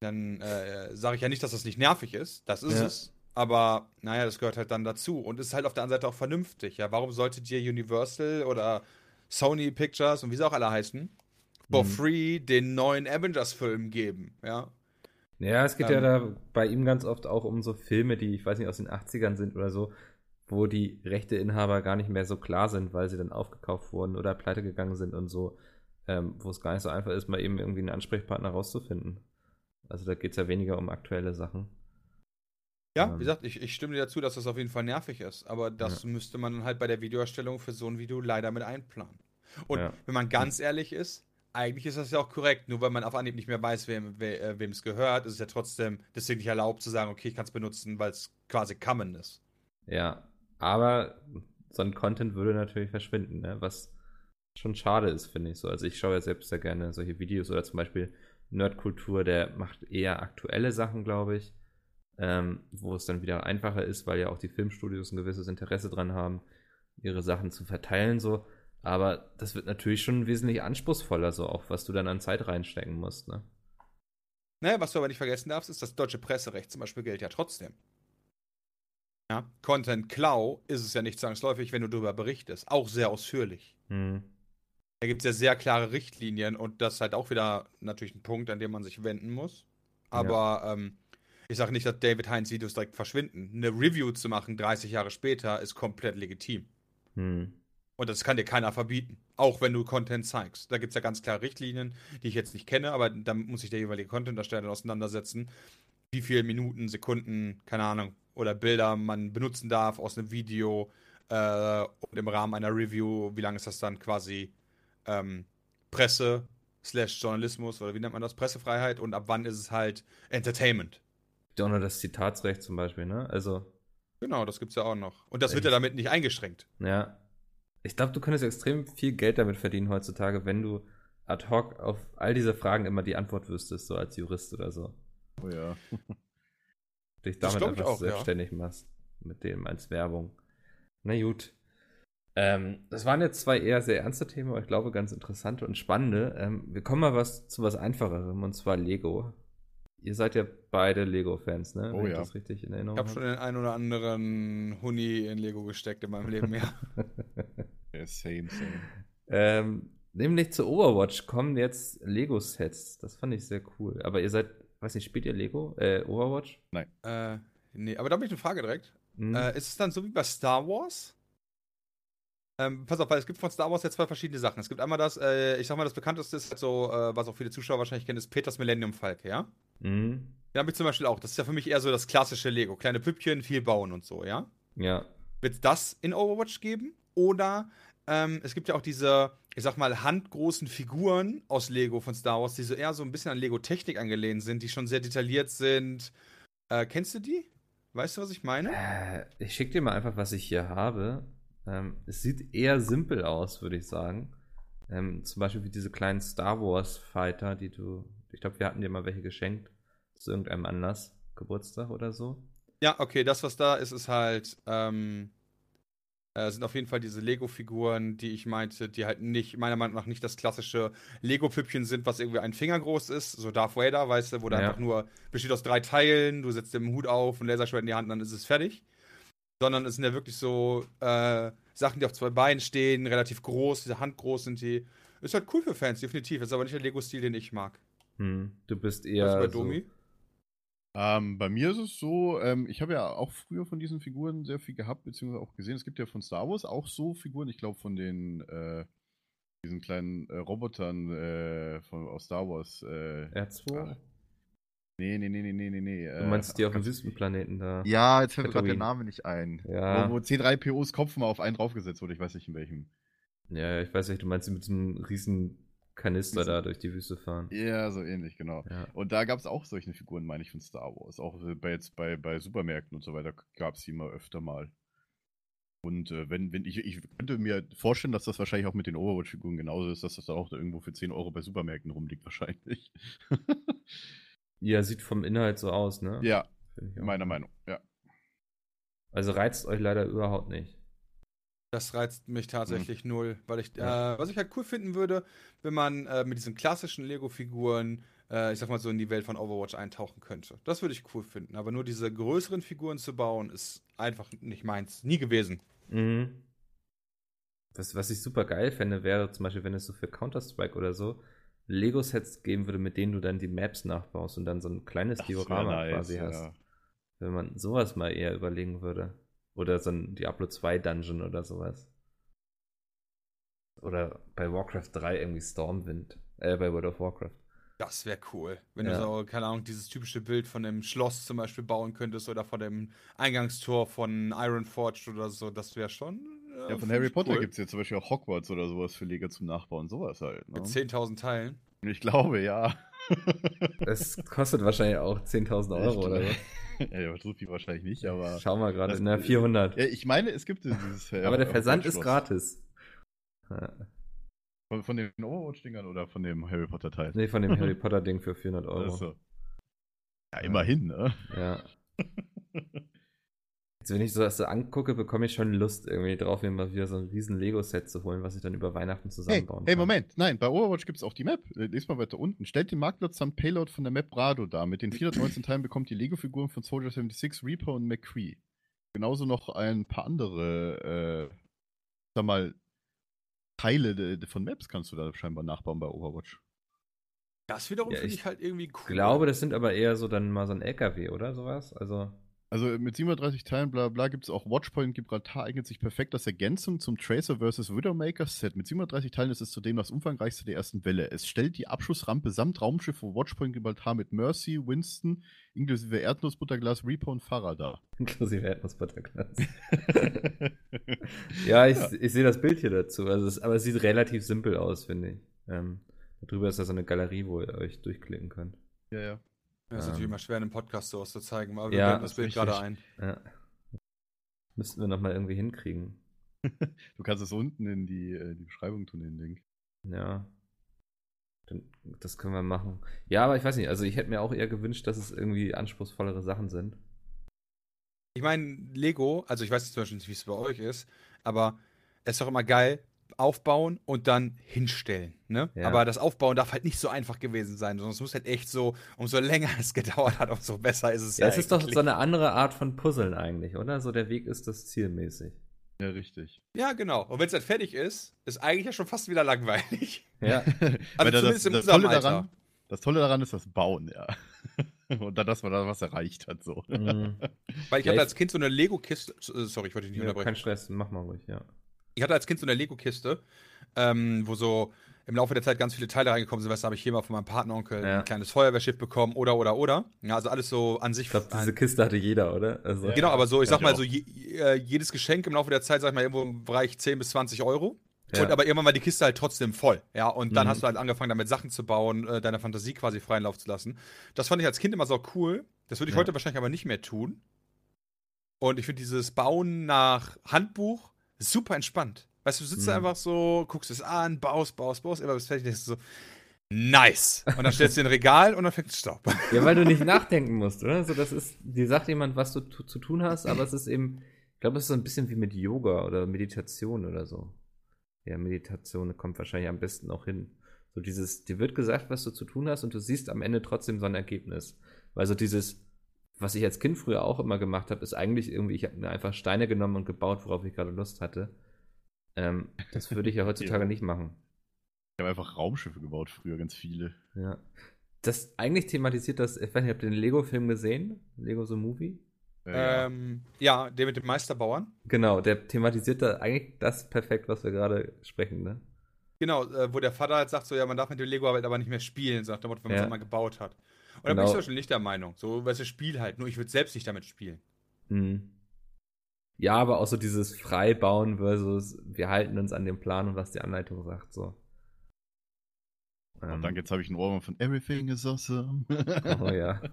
dann äh, sage ich ja nicht, dass das nicht nervig ist. Das ist Ja. es. Aber naja, das gehört halt dann dazu. Und ist halt auf der anderen Seite auch vernünftig. Ja, warum sollte dir Universal oder Sony Pictures und wie sie auch alle heißen, for Mhm. free den neuen Avengers-Film geben? Ja. Ja, es geht ja Ähm. da bei ihm ganz oft auch um so Filme, die, ich weiß nicht, aus den 80ern sind oder so, wo die Rechteinhaber gar nicht mehr so klar sind, weil sie dann aufgekauft wurden oder pleite gegangen sind und so, ähm, wo es gar nicht so einfach ist, mal eben irgendwie einen Ansprechpartner rauszufinden. Also da geht es ja weniger um aktuelle Sachen. Ja, Ähm. wie gesagt, ich, ich stimme dir dazu, dass das auf jeden Fall nervig ist. Aber das müsste man dann halt bei der Videoerstellung für so ein Video leider mit einplanen. Und Ja. wenn man ganz ehrlich ist, eigentlich ist das ja auch korrekt. Nur weil man auf Anhieb nicht mehr weiß, wem we, äh, wem es gehört, ist es ja trotzdem deswegen nicht erlaubt zu sagen, okay, ich kann es benutzen, weil es quasi common ist. Ja, aber so ein Content würde natürlich verschwinden, ne? was schon schade ist, finde ich so. Also ich schaue ja selbst sehr gerne solche Videos oder zum Beispiel Nerdkultur, der macht eher aktuelle Sachen, glaube ich, ähm, wo es dann wieder einfacher ist, weil ja auch die Filmstudios ein gewisses Interesse dran haben, ihre Sachen zu verteilen so. Aber das wird natürlich schon wesentlich anspruchsvoller, so auch was du dann an Zeit reinstecken musst, ne? Ne, was du aber nicht vergessen darfst, ist, das deutsche Presserecht zum Beispiel gilt ja trotzdem. Ja, Content Klau ist es ja nicht zwangsläufig, wenn du darüber berichtest. Auch sehr ausführlich. Hm. Da gibt es ja sehr klare Richtlinien und das ist halt auch wieder natürlich ein Punkt, an dem man sich wenden muss. Aber ähm, ich sage nicht, dass David Heinz Videos direkt verschwinden. Eine Review zu machen 30 Jahre später ist komplett legitim. Hm. Und das kann dir keiner verbieten. Auch wenn du Content zeigst. Da gibt es ja ganz klare Richtlinien, die ich jetzt nicht kenne, aber da muss sich der jeweilige Content-Ersteller dann auseinandersetzen, wie viele Minuten, Sekunden, keine Ahnung, oder Bilder man benutzen darf aus einem Video äh, und im Rahmen einer Review, wie lange ist das dann quasi ähm, Presse slash Journalismus oder wie nennt man das? Pressefreiheit und ab wann ist es halt Entertainment. Gibt ja auch noch das Zitatsrecht zum Beispiel, ne? Also, Genau, das gibt es ja auch noch. Und das wird Echt? ja damit nicht eingeschränkt. Ja. Ich glaube, du könntest extrem viel Geld damit verdienen heutzutage, wenn du ad hoc auf all diese Fragen immer die Antwort wüsstest, so als Jurist oder so. Oh ja. Dich damit ich einfach auch, ja. selbstständig machst. Mit dem als Werbung. Na gut. Ähm, das waren jetzt zwei eher sehr ernste Themen, aber ich glaube ganz interessante und spannende. Ähm, wir kommen mal was zu was einfacherem, und zwar Lego. Ihr seid ja beide Lego-Fans, ne? Oh Wenn ich ja. das richtig in Ich Erinnerung habe schon den einen oder anderen Huni in Lego gesteckt in meinem Leben, ja. ja same, same. Ähm, nämlich zu Overwatch kommen jetzt Lego-Sets. Das fand ich sehr cool. Aber ihr seid, weiß nicht, spielt ihr Lego? Äh, Overwatch? äh, nee, aber da habe ich eine Frage direkt. Hm? Äh, ist es dann so wie bei Star Wars? Ähm, pass auf, weil es gibt von Star Wars ja zwei verschiedene Sachen. Es gibt einmal das, äh, ich sag mal, das bekannteste ist halt so, äh, was auch viele Zuschauer wahrscheinlich kennen, ist Peters Millennium Falke, ja? Mhm. Den habe ich zum Beispiel auch. Das ist ja für mich eher so das klassische Lego. Kleine Püppchen, viel bauen und so, ja? Ja. Wird es das in Overwatch geben? Oder ähm, es gibt ja auch diese, ich sag mal, handgroßen Figuren aus Lego von Star Wars, die so eher so ein bisschen an Lego-Technik angelehnt sind, die schon sehr detailliert sind. Äh, kennst du die? Weißt du, was ich meine? Äh, ich schicke dir mal einfach, was ich hier habe. Ähm, es sieht eher simpel aus, würde ich sagen. Ähm, zum Beispiel wie diese kleinen Star Wars Fighter, die du. Ich glaube, wir hatten dir mal welche geschenkt. Zu irgendeinem Anlass. Geburtstag oder so. Ja, okay, das, was da ist, ist halt, ähm, äh, sind auf jeden Fall diese Lego-Figuren, die ich meinte, die halt nicht, meiner Meinung nach nicht das klassische Lego-Püppchen sind, was irgendwie ein Finger groß ist, so Darth Vader, weißt du, wo der Ja. einfach nur besteht aus drei Teilen, du setzt den Hut auf, ein Laserschwert in die Hand, dann ist es fertig. Sondern es sind ja wirklich so äh, Sachen, die auf zwei Beinen stehen, relativ groß, diese handgroß sind die. Ist halt cool für Fans, definitiv. Ist aber nicht der Lego-Stil, den ich mag. Hm. Du bist Was eher. bei so, Domi? Ähm, bei mir ist es so, ähm, ich habe ja auch früher von diesen Figuren sehr viel gehabt, beziehungsweise auch gesehen. Es gibt ja von Star Wars auch so Figuren, ich glaube von den äh, diesen kleinen äh, Robotern äh, von, aus Star Wars. Äh, R2? Ach, nee, nee, nee, nee, nee, nee, du meinst die auf dem Wüstenplaneten da? Ja, jetzt fällt mir gerade der. Name nicht ein. Ja. Wo, wo C3POs Kopf mal auf einen draufgesetzt wurde, ich weiß nicht in welchem. Ja, ich weiß nicht, du meinst die mit so einem riesen Kanister da durch die Wüste fahren. Ja, so ähnlich, genau. Ja. Und da gab es auch solche Figuren, meine ich, von Star Wars. Auch äh, bei, jetzt bei, bei Supermärkten und so weiter gab es die immer öfter mal. Und äh, wenn, wenn ich, ich könnte mir vorstellen, dass das wahrscheinlich auch mit den Overwatch-Figuren genauso ist, dass das dann auch da irgendwo für 10 Euro bei Supermärkten rumliegt, wahrscheinlich. Ja, sieht vom Inhalt so aus, ne? ja, meiner Meinung, ja. Also reizt euch leider überhaupt nicht. Das reizt mich tatsächlich null, weil ich, Ja. äh, was ich halt cool finden würde, wenn man äh, mit diesen klassischen Lego-Figuren, äh, ich sag mal so in die Welt von Overwatch eintauchen könnte. Das würde ich cool finden. Aber nur diese größeren Figuren zu bauen, ist einfach nicht meins. Nie gewesen. Mhm. Was, was ich super geil fände, wäre zum Beispiel, wenn es so für Counter-Strike oder so Lego-Sets geben würde, mit denen du dann die Maps nachbaust und dann so ein kleines Das Diorama nice, quasi ja. hast. Wenn man sowas mal eher überlegen würde. Oder so ein Diablo 2 Dungeon oder sowas. Oder bei Warcraft 3 irgendwie Stormwind. Äh, bei World of Warcraft. Das wäre cool. Wenn Ja. du so, keine Ahnung, dieses typische Bild von dem Schloss zum Beispiel bauen könntest oder von dem Eingangstor von Ironforge oder so, das wäre schon. äh, Ja, von Harry Potter cool. gibt es ja zum Beispiel auch Hogwarts oder sowas für Lego zum Nachbauen, sowas halt. Ne? Mit 10.000 Teilen. Ich glaube, ja. Das kostet wahrscheinlich auch 10.000 Euro oder so. ja, so viel wahrscheinlich nicht, aber. Schau mal gerade, na 400. Ja, ich meine, es gibt dieses. äh, Aber der Versand ist gratis. Ja. Von, von den Overwatch-Dingern oder von dem Harry Potter-Teil? Nee, von dem Harry Potter Ding für 400 Euro. Also. Ja, immerhin, ne? Ja. Jetzt, wenn ich so das so angucke, bekomme ich schon Lust irgendwie drauf, mir mal wieder so ein riesen Lego-Set zu holen, was ich dann über Weihnachten Hey, zusammenbauen hey, kann. Moment. Nein, bei Overwatch gibt es auch die Map. Äh, Lies mal weiter unten. Stellt den Marktplatz samt Payload von der Map Brado dar. Mit den 419 Teilen bekommt ihr Lego-Figuren von Soldier 76, Reaper und McCree. Genauso noch ein paar andere, äh, sag mal, Teile de, de von Maps kannst du da scheinbar nachbauen bei Overwatch. Das wiederum Ja, finde ich ich halt irgendwie cool. Ich glaube, das sind aber eher so dann mal so ein LKW oder sowas. Also, Also mit 37 Teilen, bla bla, gibt es auch Watchpoint Gibraltar, eignet sich perfekt als Ergänzung zum Tracer vs. Widowmaker Set. Mit 37 Teilen ist es zudem das umfangreichste der ersten Welle. Es stellt die Abschussrampe samt Raumschiff von Watchpoint Gibraltar mit Mercy, Winston, inklusive Erdnussbutterglas, Reaper und Farah dar. inklusive Erdnussbutterglas. ja, ich, ich sehe das Bild hier dazu. Also es, aber es sieht relativ simpel aus, finde ich. Ähm, darüber ist da so eine Galerie, wo ihr euch durchklicken könnt. ja, ja. Das ist Ähm. natürlich immer schwer, in einem Podcast sowas zu zeigen, aber wir Ja, blenden das Bild gerade ein. Ja. Müssten wir nochmal irgendwie hinkriegen. Du kannst es unten in die, äh, die Beschreibung tun, den Link. Ja. Dann, das können wir machen. Ja, aber ich weiß nicht, also ich hätte mir auch eher gewünscht, dass es irgendwie anspruchsvollere Sachen sind. Ich meine, Lego, also ich weiß jetzt zum Beispiel nicht, wie es bei euch ist, aber es ist doch immer geil, aufbauen und dann hinstellen. Ne? Ja. Aber das Aufbauen darf halt nicht so einfach gewesen sein, sondern es muss halt echt so, umso länger es gedauert hat, umso besser ist es Ja, ja. es ist doch so eine andere Art von Puzzeln eigentlich, oder? So der Weg ist das zielmäßig. Ja, richtig. Ja, genau. Und wenn es dann fertig ist, ist eigentlich ja schon fast wieder langweilig. Ja. Weil da zumindest das, in das, Tolle daran, das Tolle daran ist das Bauen, ja. Und dann, dass man da was erreicht hat, so. Mhm. Weil ich Ja, hatte als Kind so eine Lego-Kiste. äh, Sorry, ich wollte dich nicht ja, kein unterbrechen. Stress, mach mal ruhig, ja. Ich hatte als Kind so eine Lego-Kiste, ähm, wo so im Laufe der Zeit ganz viele Teile reingekommen sind. Weißt du, habe ich hier mal von meinem Patenonkel Ja. ein kleines Feuerwehrschiff bekommen oder, oder, oder. Ja, also alles so an sich. Ich glaube, diese Kiste hatte jeder, oder? Also, Genau, aber so, ich Ja, sag mal, ich so je, äh, jedes Geschenk im Laufe der Zeit, sag ich mal, irgendwo im Bereich 10 bis 20 Euro. Ja. Und aber irgendwann war die Kiste halt trotzdem voll. Ja, und dann Mhm. hast du halt angefangen, damit Sachen zu bauen, äh, deiner Fantasie quasi freien Lauf zu lassen. Das fand ich als Kind immer so cool. Das würde ich Ja. heute wahrscheinlich aber nicht mehr tun. Und ich finde dieses Bauen nach Handbuch super entspannt. Weißt du, du sitzt Mhm. einfach so, guckst es an, baust, baust, baust, immer bis fertig, denkst du so, nice. Und dann stellst du in ein Regal und dann fängt es Staub. Ja, weil du nicht nachdenken musst, oder? So, das ist, dir sagt jemand, was du zu tun hast, aber es ist eben, ich glaube, es ist so ein bisschen wie mit Yoga oder Meditation oder so. Ja, Meditation kommt wahrscheinlich am besten auch hin. So dieses, dir wird gesagt, was du zu tun hast und du siehst am Ende trotzdem so ein Ergebnis. Weil so dieses, was ich als Kind früher auch immer gemacht habe, ist eigentlich irgendwie, ich habe mir einfach Steine genommen und gebaut, worauf ich gerade Lust hatte. Ähm, das würde ich ja heutzutage nicht machen. Ich habe einfach Raumschiffe gebaut früher, ganz viele. Ja. Das eigentlich thematisiert das, ich weiß nicht, habt ihr den Lego-Film gesehen? Lego The Movie? Äh, ja. Ähm, ja, der mit dem Meisterbauern. Genau, der thematisiert da eigentlich das perfekt, was wir gerade sprechen, ne? Genau, äh, wo der Vater halt sagt, so, ja, man darf mit dem Lego aber nicht mehr spielen, sagt der Motto, wenn man es Ja. einmal gebaut hat. Und da bin Genau. ich zum Beispiel nicht der Meinung. So, weißt du, Spiel halt, nur ich würde selbst nicht damit spielen. Hm. Ja, aber auch so dieses Freibauen versus wir halten uns an den Plan und was die Anleitung sagt, so. Oh, Ähm, danke, jetzt habe ich einen Ohrwurm von Everything is awesome. Oh ja.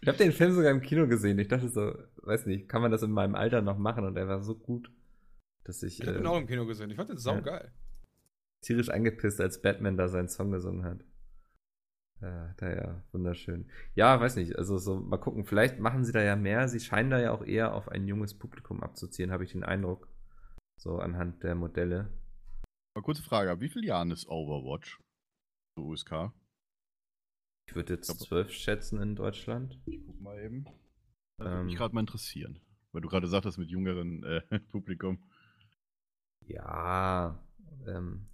ich habe den Film sogar im Kino gesehen. Ich dachte so, weiß nicht, kann man das in meinem Alter noch machen? Und er war so gut, dass ich Ich habe äh, den auch im Kino gesehen. Ich fand den ja. saugeil. tierisch angepisst, als Batman da seinen Song gesungen hat. Ja, da ja, wunderschön. Ja, weiß nicht, also so, mal gucken, vielleicht machen sie da ja mehr. Sie scheinen da ja auch eher auf ein junges Publikum abzuziehen, habe ich den Eindruck. So anhand der Modelle. Mal kurze Frage, ab wie vielen Jahren ist Overwatch? So USK? Ich würde jetzt zwölf schätzen in Deutschland. Ich guck mal eben. Das Ähm. würde mich gerade mal interessieren. Weil du gerade sagtest mit jüngeren äh, Publikum. Ja, ähm,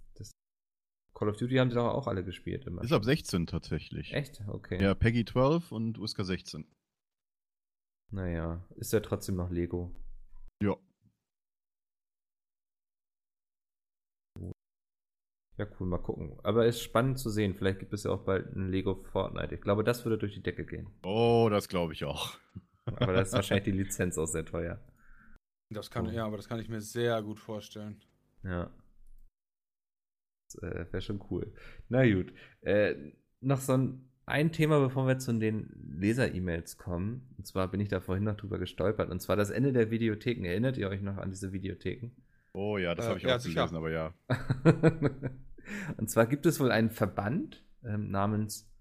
Call of Duty haben sie doch auch alle gespielt immer. Ist ab 16 tatsächlich. Echt? Okay. Ja, Peggy 12 und USK 16. Naja, ist ja trotzdem noch Lego. Ja. Ja, cool, mal gucken. Aber ist spannend zu sehen. Vielleicht gibt es ja auch bald ein Lego Fortnite. Ich glaube, das würde durch die Decke gehen. Oh, das glaube ich auch. Aber da ist wahrscheinlich die Lizenz auch sehr teuer. Das kann, Oh. ja, aber das kann ich mir sehr gut vorstellen. Ja. Das äh, wäre schon cool. Na gut. Äh, noch so ein, ein Thema, bevor wir zu den Leser-E-Mails kommen. Und zwar bin ich da vorhin noch drüber gestolpert. Und zwar das Ende der Videotheken. Erinnert ihr euch noch an diese Videotheken? Oh ja, das Äh, habe ich ja, auch sicher. gelesen, aber ja. Und zwar gibt es wohl einen Verband ähm, namens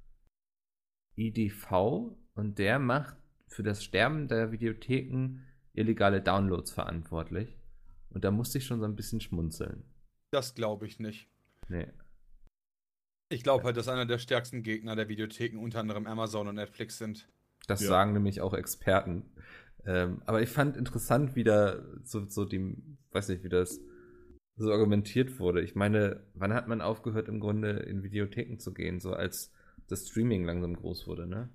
IDV und der macht für das Sterben der Videotheken illegale Downloads verantwortlich. Und da musste ich schon so ein bisschen schmunzeln. Das glaube ich nicht. Nee. Ich glaube halt, dass einer der stärksten Gegner der Videotheken unter anderem Amazon und Netflix sind. Das Ja. sagen nämlich auch Experten. Ähm, aber ich fand interessant, wie da so, so die, weiß nicht, wie das so argumentiert wurde. Ich meine, wann hat man aufgehört, im Grunde in Videotheken zu gehen, so als das Streaming langsam groß wurde, ne?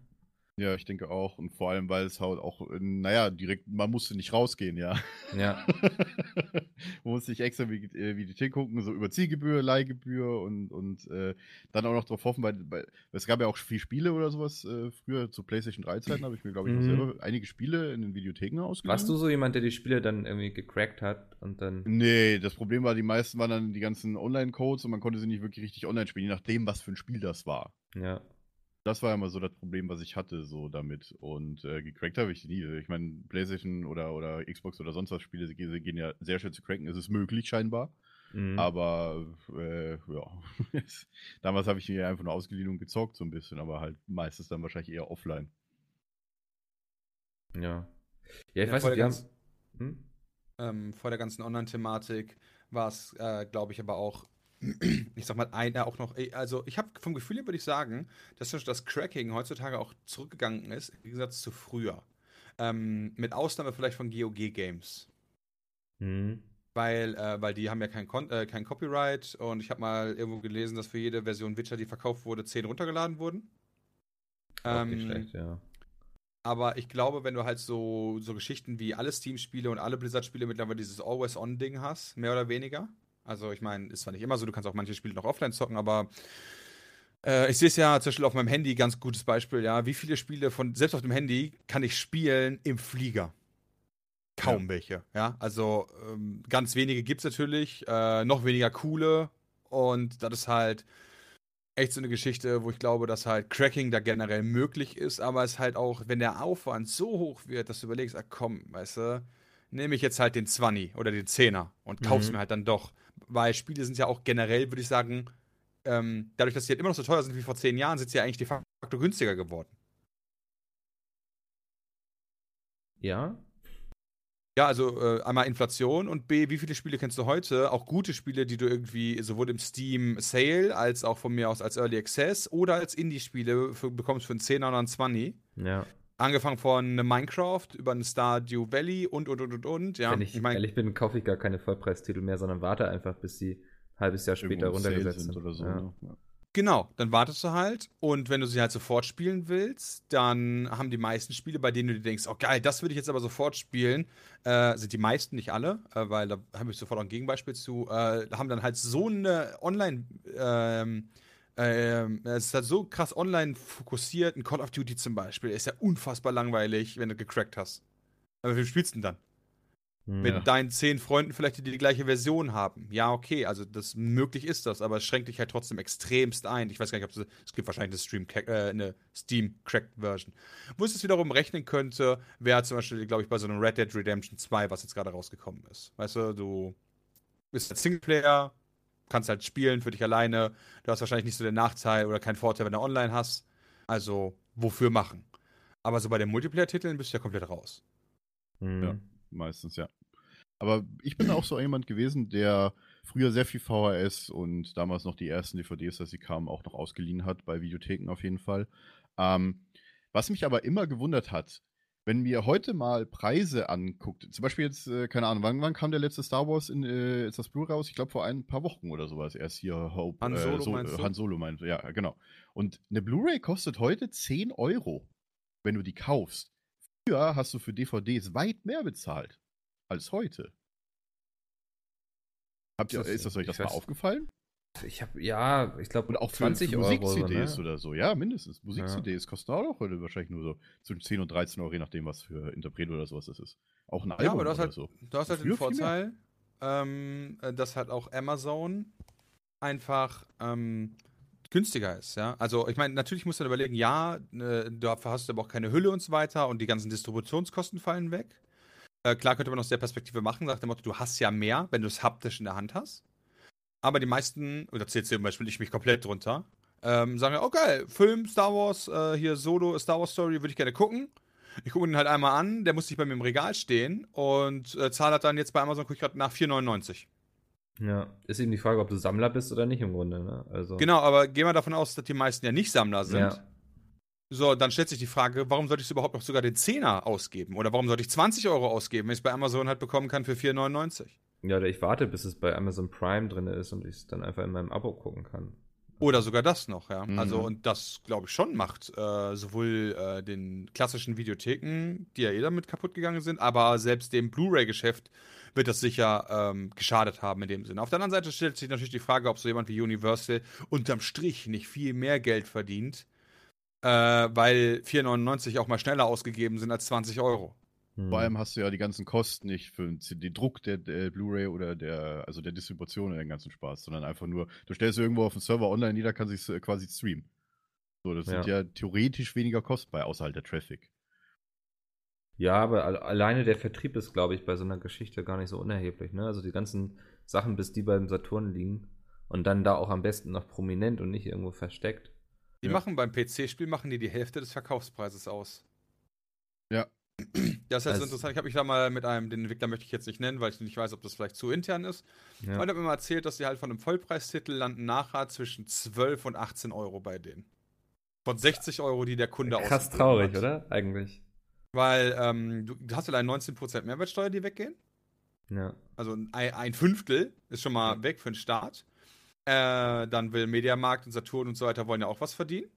Ja, ich denke auch. Und vor allem, weil es halt auch, äh, naja, direkt, man musste nicht rausgehen, ja. Ja. man musste nicht extra wie, äh, Videothek gucken, so über Zielgebühr, Leihgebühr und, und äh, dann auch noch drauf hoffen, weil, weil es gab ja auch viel Spiele oder sowas. Äh, früher zu PlayStation 3 Zeiten habe ich mir, glaube ich, Mhm. selber einige Spiele in den Videotheken ausgeliehen. Warst du so jemand, der die Spiele dann irgendwie gecrackt hat und dann. Nee, das Problem war, die meisten waren dann die ganzen Online-Codes und man konnte sie nicht wirklich richtig online spielen, je nachdem, was für ein Spiel das war. Ja. Das war immer so das Problem, was ich hatte, so damit. Und äh, gecrackt habe ich nie. Ich meine, PlayStation oder, oder Xbox oder sonst was Spiele sie gehen ja sehr schön zu cracken. Es ist möglich, scheinbar. Mhm. Aber äh, ja. Damals habe ich mir einfach nur ausgeliehen und gezockt, so ein bisschen, aber halt meistens dann wahrscheinlich eher offline. Ja. Ja, ich Ja, weiß vor nicht, der wir haben. ganz- Hm? Ähm, vor der ganzen Online-Thematik war es, äh, glaube ich, aber auch, ich sag mal, einer auch noch, also ich habe vom Gefühl her würde ich sagen, dass das- Cracking heutzutage auch zurückgegangen ist, im Gegensatz zu früher. Ähm, mit Ausnahme vielleicht von GOG-Games. Hm. Weil, äh, weil die haben ja kein, Kon äh, kein Copyright und ich habe mal irgendwo gelesen, dass für jede Version Witcher, die verkauft wurde, 10 runtergeladen wurden. Auch nicht Ähm, schlecht, ja. Aber ich glaube, wenn du halt so, so Geschichten wie alle Steam-Spiele und alle Blizzard-Spiele mittlerweile dieses Always-On-Ding hast, mehr oder weniger. Also ich meine, ist zwar nicht immer so, du kannst auch manche Spiele noch offline zocken, aber äh, ich sehe es ja zum Beispiel auf meinem Handy, ganz gutes Beispiel, ja. Wie viele Spiele von, selbst auf dem Handy, kann ich spielen im Flieger? Kaum ja. welche, ja. Also ähm, ganz wenige gibt es natürlich, äh, noch weniger coole und das ist halt echt so eine Geschichte, wo ich glaube, dass halt Cracking da generell möglich ist, aber es halt auch, wenn der Aufwand so hoch wird, dass du überlegst, ach komm, weißt du, nehme ich jetzt halt den 20 oder den 10er und kauf's mhm. mir halt dann doch. Weil Spiele sind ja auch generell, würde ich sagen, ähm, dadurch, dass sie halt immer noch so teuer sind wie vor 10 Jahren, sind sie ja eigentlich de facto günstiger geworden. Ja, ja, also äh, einmal Inflation und B, wie viele Spiele kennst du heute? Auch gute Spiele, die du irgendwie sowohl im Steam Sale als auch von mir aus als Early Access oder als Indie-Spiele bekommst für einen 10er oder einen 20. Ja. Angefangen von Minecraft über ein Stardew Valley und und und und und. Ja. Wenn ich, ich mein, ehrlich bin, kaufe ich gar keine Vollpreistitel mehr, sondern warte einfach, bis sie ein halbes Jahr später runtergesetzt sind. Oder so, ja. Ne? Ja. Genau, dann wartest du halt und wenn du sie halt sofort spielen willst, dann haben die meisten Spiele, bei denen du dir denkst, oh geil, das würde ich jetzt aber sofort spielen, äh, sind die meisten, nicht alle, äh, weil da habe ich sofort auch ein Gegenbeispiel zu, äh, haben dann halt so eine Online, ähm, ähm, es ist halt so krass online fokussiert, ein Call of Duty zum Beispiel, ist ja unfassbar langweilig, wenn du gecrackt hast. Aber wie spielst du denn dann? Mit ja. deinen zehn Freunden vielleicht, die die gleiche Version haben. Ja, okay, also das möglich ist das, aber es schränkt dich halt trotzdem extremst ein. Ich weiß gar nicht, ob es, es gibt wahrscheinlich eine, äh, eine Steam-Cracked-Version. Wo es wiederum rechnen könnte, wäre zum Beispiel, glaube ich, bei so einem Red Dead Redemption 2, was jetzt gerade rausgekommen ist. Weißt du, du bist ein Singleplayer, kannst halt spielen für dich alleine. Du hast wahrscheinlich nicht so den Nachteil oder keinen Vorteil, wenn du online hast. Also, wofür machen? Aber so bei den Multiplayer-Titeln bist du ja komplett raus. Mhm. Ja, meistens, ja. Aber ich bin auch so jemand gewesen, der früher sehr viel VHS und damals noch die ersten DVDs, als sie kamen, auch noch ausgeliehen hat, bei Videotheken auf jeden Fall. Ähm, was mich aber immer gewundert hat, wenn mir heute mal Preise anguckt, zum Beispiel jetzt, äh, keine Ahnung, wann, wann, kam der letzte Star Wars in äh, ist das Blu-ray raus? Ich glaube vor ein paar Wochen oder sowas erst hier Hope. Han Solo, äh, so, meinst du? Han Solo meinst du, ja, genau. Und eine Blu-ray kostet heute 10 Euro, wenn du die kaufst. Früher hast du für DVDs weit mehr bezahlt als heute. Habt ihr, ist das euch das mal aufgefallen? Ich habe, ja, ich glaube, und auch 20 Euro. Musik-CDs ne? oder so, ja, mindestens. Musik-CDs ja. kosten auch heute wahrscheinlich nur so zwischen 10 und 13 Euro, je nachdem, was für Interpret oder sowas das ist. Auch ein Album ja, aber du hast halt, so. Du hast halt den Vorteil, ähm, äh, dass halt auch Amazon einfach ähm, günstiger ist, ja. Also ich meine, natürlich musst du dann überlegen, ja, äh, du hast aber auch keine Hülle und so weiter und die ganzen Distributionskosten fallen weg. Äh, klar könnte man aus der Perspektive machen, sagt der Motto, du hast ja mehr, wenn du es haptisch in der Hand hast. Aber die meisten, oder zählt zum Beispiel ich mich komplett drunter, ähm, sagen ja, oh geil, Film, Star Wars, äh, hier Solo, Star Wars Story, würde ich gerne gucken. Ich gucke ihn halt einmal an, der muss nicht bei mir im Regal stehen und äh, zahle halt dann jetzt bei Amazon, gucke ich gerade nach 4,99. Ja, ist eben die Frage, ob du Sammler bist oder nicht im Grunde. Ne? Also. Genau, aber gehen wir davon aus, dass die meisten ja nicht Sammler sind. Ja. So, dann stellt sich die Frage, warum sollte ich überhaupt noch sogar den Zehner ausgeben? Oder warum sollte ich 20 Euro ausgeben, wenn ich es bei Amazon halt bekommen kann für 4,99? Ja, oder ich warte, bis es bei Amazon Prime drin ist und ich es dann einfach in meinem Abo gucken kann. Oder sogar das noch, ja. Also, mhm. Also, und das, glaube ich, schon macht äh, sowohl äh, den klassischen Videotheken, die ja eh damit kaputt gegangen sind, aber selbst dem Blu-ray-Geschäft wird das sicher ähm, geschadet haben in dem Sinne. Auf der anderen Seite stellt sich natürlich die Frage, ob so jemand wie Universal unterm Strich nicht viel mehr Geld verdient, äh, weil 4,99 auch mal schneller ausgegeben sind als 20 Euro. Hm. Vor allem hast du ja die ganzen Kosten nicht für den Druck der, der Blu-ray oder der, also der Distribution und den ganzen Spaß, sondern einfach nur, du stellst irgendwo auf den Server online nieder, kann sich quasi streamen. So, das ja. sind ja theoretisch weniger Kosten bei außerhalb der Traffic. Ja, aber alleine der Vertrieb ist, glaube ich, bei so einer Geschichte gar nicht so unerheblich. Ne? Also die ganzen Sachen, bis die beim Saturn liegen und dann da auch am besten noch prominent und nicht irgendwo versteckt. Die ja. machen beim PC-Spiel machen die die Hälfte des Verkaufspreises aus. Ja. Das ist also, interessant. Ich habe mich da mal mit einem, den Entwickler möchte ich jetzt nicht nennen, weil ich nicht weiß, ob das vielleicht zu intern ist. Ja. Und hat mir mal erzählt, dass die halt von einem Vollpreistitel landen nachher zwischen 12 und 18 Euro bei denen. Von 60 Euro, die der Kunde aus. Krass traurig, hat. oder? Eigentlich. Weil ähm, du, du hast ja allein 19% Mehrwertsteuer, die weggehen. Ja. Also ein, ein Fünftel ist schon mal weg für den Start. Äh, dann will Mediamarkt und Saturn und so weiter wollen ja auch was verdienen.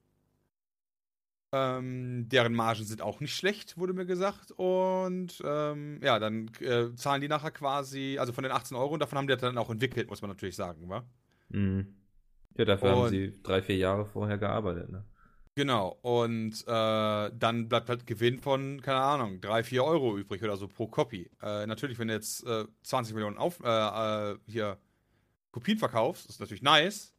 Ähm, deren Margen sind auch nicht schlecht, wurde mir gesagt. Und ähm, ja, dann äh, zahlen die nachher quasi, also von den 18 Euro, und davon haben die dann auch entwickelt, muss man natürlich sagen, wa? Mhm. Ja, dafür haben Und- sie drei, vier Jahre vorher gearbeitet, ne? Genau. Und äh, dann bleibt halt Gewinn von, keine Ahnung, 3, 4 Euro übrig oder so pro Copy. Äh, natürlich, wenn du jetzt äh, 20 Millionen auf, äh, äh, hier Kopien verkaufst, ist natürlich nice.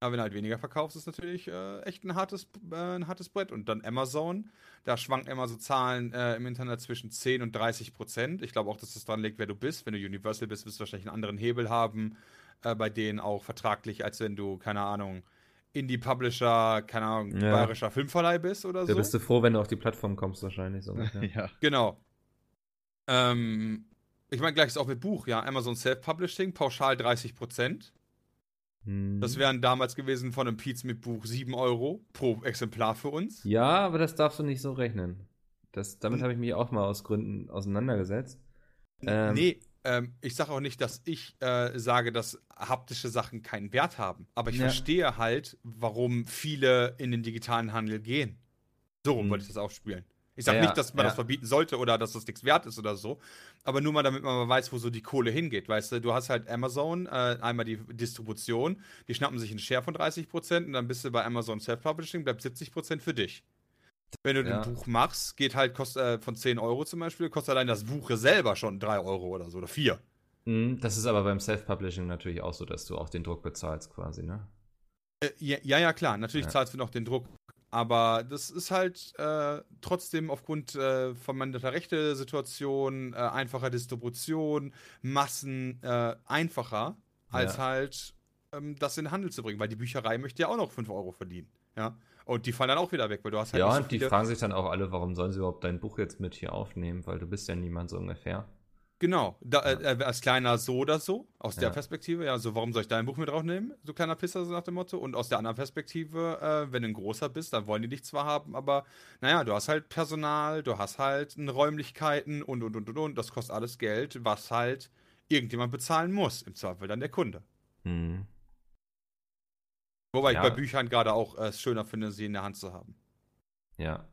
Aber wenn du halt weniger verkaufst, ist natürlich äh, echt ein hartes, äh, ein hartes Brett. Und dann Amazon, da schwanken immer so Zahlen äh, im Internet zwischen 10 und 30 Prozent. Ich glaube auch, dass das dran liegt, wer du bist. Wenn du Universal bist, wirst du wahrscheinlich einen anderen Hebel haben, äh, bei denen auch vertraglich, als wenn du, keine Ahnung, Indie-Publisher, keine Ahnung, Ja. bayerischer Filmverleih bist oder Da so. bist du froh, wenn du auf die Plattform kommst, wahrscheinlich so. ja. Genau. Ähm, ich meine, gleich ist auch mit Buch, ja. Amazon Self-Publishing, pauschal 30 Prozent. Hm. Das wären damals gewesen von einem Piez mit Buch 7 Euro pro Exemplar für uns. Ja, aber das darfst du nicht so rechnen. Das, damit habe ich mich auch mal aus Gründen auseinandergesetzt. Ähm, nee, ähm, ich sage auch nicht, dass ich äh, sage, dass haptische Sachen keinen Wert haben. Aber ich Ja. verstehe halt, warum viele in den digitalen Handel gehen. So rum Hm. wollte ich das aufspielen. Ich sage Ja, nicht, dass man ja. das verbieten sollte oder dass das nichts wert ist oder so. Aber nur mal, damit man mal weiß, wo so die Kohle hingeht. Weißt du, du hast halt Amazon, äh, einmal die Distribution, die schnappen sich einen Share von 30% und dann bist du bei Amazon Self-Publishing, bleibt 70% für dich. Wenn du Ja. ein Buch machst, geht halt kost, äh, von 10 Euro zum Beispiel, kostet allein das Buch selber schon 3 Euro oder so oder 4. hm, Das ist aber beim Self-Publishing natürlich auch so, dass du auch den Druck bezahlst quasi, ne? Äh, ja, ja, ja, klar, natürlich Ja. zahlst du noch den Druck. Aber das ist halt äh, trotzdem aufgrund äh, verminderter Rechte-Situation, äh, einfacher Distribution, Massen äh, einfacher, als Ja. halt ähm, das in den Handel zu bringen. Weil die Bücherei möchte ja auch noch 5 Euro verdienen. Ja. Und die fallen dann auch wieder weg, weil du hast halt Ja, nicht so und die fragen sich dann auch alle, warum sollen sie überhaupt dein Buch jetzt mit hier aufnehmen, weil du bist ja niemand so ungefähr. Genau, da, äh, äh, als kleiner so oder so, aus der Ja. Perspektive, ja, so warum soll ich dein Buch mit draufnehmen, so kleiner Pisser, so nach dem Motto. Und aus der anderen Perspektive, äh, wenn du ein großer bist, dann wollen die dich zwar haben, aber naja, du hast halt Personal, du hast halt Räumlichkeiten und und und und und, das kostet alles Geld, was halt irgendjemand bezahlen muss, im Zweifel dann der Kunde. Hm. Wobei Ja. ich bei Büchern gerade auch äh, es schöner finde, sie in der Hand zu haben. Ja.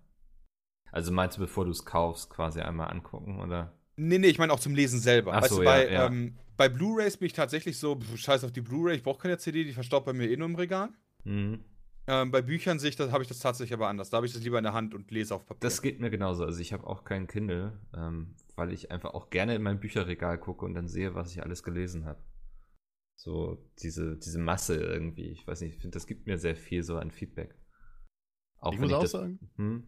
Also meinst du, bevor du es kaufst, quasi einmal angucken, oder? Nee, nee, ich meine auch zum Lesen selber. Ach weißt so, du, bei, ja, ja. Ähm, bei Blu-Rays bin ich tatsächlich so, pf, scheiß auf die Blu-Ray, ich brauche keine CD, die verstaubt bei mir eh nur im Regal. Hm. Ähm, bei Büchern sehe ich das, habe ich das tatsächlich aber anders. Da habe ich das lieber in der Hand und lese auf Papier. Das geht mir genauso. Also ich habe auch keinen Kindle, ähm, weil ich einfach auch gerne in mein Bücherregal gucke und dann sehe, was ich alles gelesen habe. So diese, diese Masse irgendwie. Ich weiß nicht, ich finde, das gibt mir sehr viel so an Feedback. Auch Ich muss auch das, sagen, Hm?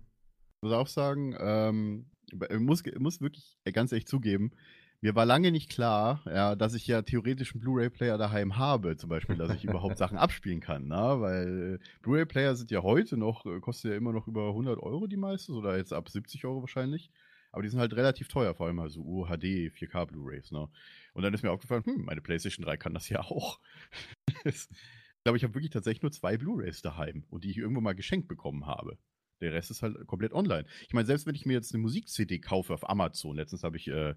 Ich muss auch sagen, ähm, ich muss, ich muss wirklich ganz ehrlich zugeben, mir war lange nicht klar, ja, dass ich ja theoretisch einen Blu-ray-Player daheim habe, zum Beispiel, dass ich überhaupt Sachen abspielen kann, ne? weil äh, Blu-ray-Player sind ja heute noch, äh, kostet ja immer noch über 100 Euro die meisten, oder jetzt ab 70 Euro wahrscheinlich, aber die sind halt relativ teuer, vor allem also UHD, 4K Blu-rays, ne? Und dann ist mir aufgefallen, hm, meine PlayStation 3 kann das ja auch. ich glaube, ich habe wirklich tatsächlich nur zwei Blu-rays daheim und die ich irgendwo mal geschenkt bekommen habe. Der Rest ist halt komplett online. Ich meine, selbst wenn ich mir jetzt eine Musik-CD kaufe auf Amazon, letztens habe ich äh,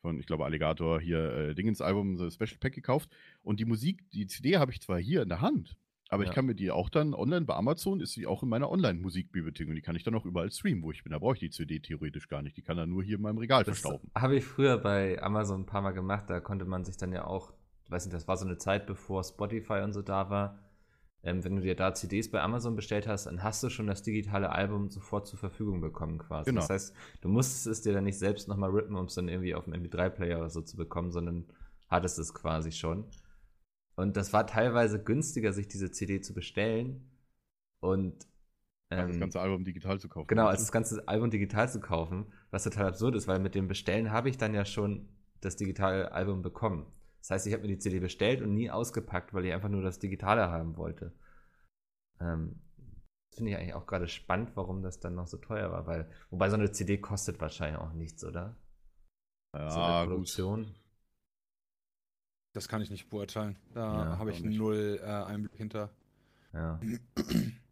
von, ich glaube, Alligator hier äh, Dingens Album, so Special Pack gekauft und die Musik, die CD habe ich zwar hier in der Hand, aber Ja. ich kann mir die auch dann online bei Amazon, ist sie auch in meiner Online-Musikbibliothek und die kann ich dann auch überall streamen, wo ich bin. Da brauche ich die CD theoretisch gar nicht. Die kann dann nur hier in meinem Regal Das verstauben. habe ich früher bei Amazon ein paar Mal gemacht. Da konnte man sich dann ja auch, weiß nicht, das war so eine Zeit, bevor Spotify und so da war. Ähm, wenn du dir da CDs bei Amazon bestellt hast, dann hast du schon das digitale Album sofort zur Verfügung bekommen quasi. Genau. Das heißt, du musstest es dir dann nicht selbst nochmal rippen, um es dann irgendwie auf dem MP3-Player oder so zu bekommen, sondern hattest es quasi schon. Und das war teilweise günstiger, sich diese CD zu bestellen und das ähm, ganze Album digital zu kaufen. Genau, als das ganze Album digital zu kaufen, was total absurd ist, weil mit dem Bestellen habe ich dann ja schon das digitale Album bekommen. Das heißt, ich habe mir die CD bestellt und nie ausgepackt, weil ich einfach nur das Digitale haben wollte. Ähm, das finde ich eigentlich auch gerade spannend, warum das dann noch so teuer war, weil, wobei so eine CD kostet wahrscheinlich auch nichts, oder? so eine ja, gut. Produktion. Das kann ich nicht beurteilen. Da Ja, habe ich null äh, Einblick hinter. Ja.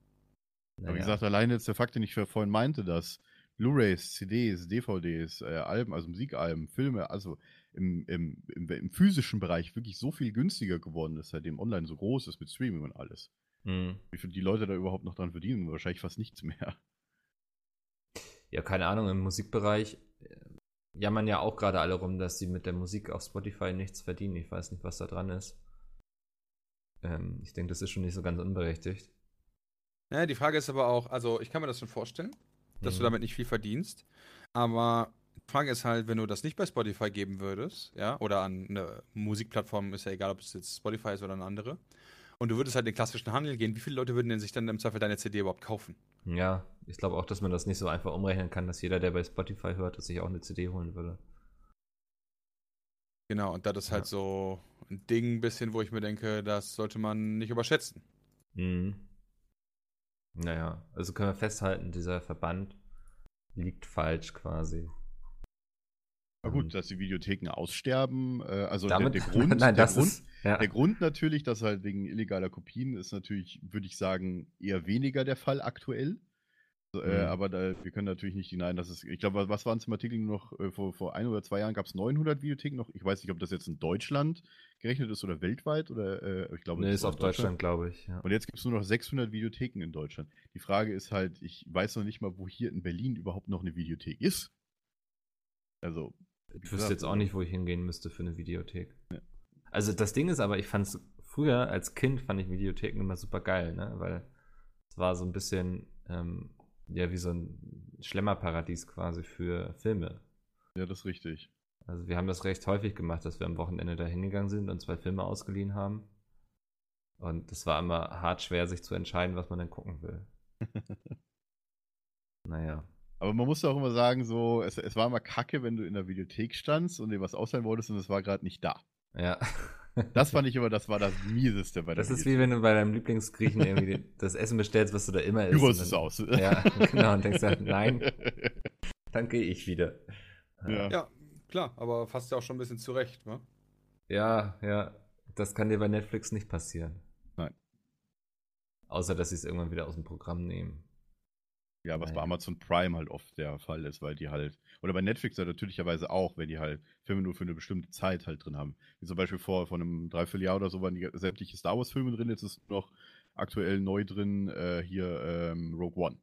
Aber wie Naja. gesagt, alleine jetzt der Fakt, den ich vorhin meinte, dass Blu-rays, CDs, DVDs, äh, Alben, also Musikalben, Filme, also im, im, im, im physischen Bereich wirklich so viel günstiger geworden ist, seitdem online so groß ist mit Streaming und alles. Mhm. Wie viel die Leute da überhaupt noch dran verdienen? Wahrscheinlich fast nichts mehr. Ja, keine Ahnung, im Musikbereich äh, jammern ja auch gerade alle rum, dass sie mit der Musik auf Spotify nichts verdienen. Ich weiß nicht, was da dran ist. Ähm, ich denke, das ist schon nicht so ganz unberechtigt. Ja, die Frage ist aber auch, also ich kann mir das schon vorstellen, dass Mhm. du damit nicht viel verdienst. Aber Frage ist halt, wenn du das nicht bei Spotify geben würdest, ja, oder an eine Musikplattform, ist ja egal, ob es jetzt Spotify ist oder eine andere, und du würdest halt in den klassischen Handel gehen, wie viele Leute würden denn sich dann im Zweifel deine CD überhaupt kaufen? Ja, ich glaube auch, dass man das nicht so einfach umrechnen kann, dass jeder, der bei Spotify hört, sich auch eine CD holen würde. Genau, und das ist halt Ja. so ein Ding, ein bisschen, wo ich mir denke, das sollte man nicht überschätzen. Mhm. Naja, also können wir festhalten, dieser Verband liegt falsch quasi. Na Ähm, gut, dass die Videotheken aussterben, äh, also damit, der, der Grund, nein, der Grund, ist, ja. Der Grund natürlich, dass halt wegen illegaler Kopien ist natürlich, würde ich sagen, eher weniger der Fall aktuell. Äh, Mhm. aber da, wir können natürlich nicht hinein, dass es, ich glaube, was waren es im Artikel noch, äh, vor, vor ein oder zwei Jahren gab es 900 Videotheken noch. Ich weiß nicht, ob das jetzt in Deutschland gerechnet ist oder weltweit oder äh, ich glaube, Nee, ist auf in Deutschland, glaube ich. Ja. Und jetzt gibt es nur noch 600 Videotheken in Deutschland. Die Frage ist halt, ich weiß noch nicht mal, wo hier in Berlin überhaupt noch eine Videothek ist. Also, Ich wüsste jetzt auch nicht, wo ich hingehen müsste für eine Videothek. Also das Ding ist aber, ich fand es früher als Kind fand ich Videotheken immer super geil, ne? Weil es war so ein bisschen ähm, ja wie so ein Schlemmerparadies quasi für Filme. Ja, das ist richtig. Also wir haben das recht häufig gemacht, dass wir am Wochenende da hingegangen sind und zwei Filme ausgeliehen haben. Und es war immer hart schwer, sich zu entscheiden, was man denn gucken will. naja. Aber man muss ja auch immer sagen, so, es, es war immer kacke, wenn du in der Videothek standst und dir was ausleihen wolltest und es war gerade nicht da. Ja. Das fand ich immer, das war das Mieseste bei der Das ist wie wenn du bei deinem Lieblingsgriechen irgendwie das Essen bestellst, was du da immer isst. Und ist dann- aus. Ja, genau. Und denkst halt, nein, dann gehe ich wieder. Ja. Ja, klar, aber fast ja auch schon ein bisschen zurecht, ne? Ja, ja. Das kann dir bei Netflix nicht passieren. Nein. Außer, dass sie es irgendwann wieder aus dem Programm nehmen. Ja, was bei Naja. Amazon Prime halt oft der Fall ist, weil die halt, oder bei Netflix ja natürlicherweise auch, wenn die halt Filme nur für eine bestimmte Zeit halt drin haben. Wie zum Beispiel vor, vor einem Dreivierteljahr oder so waren die sämtliche Star Wars Filme drin, jetzt ist noch aktuell neu drin äh, hier ähm, Rogue One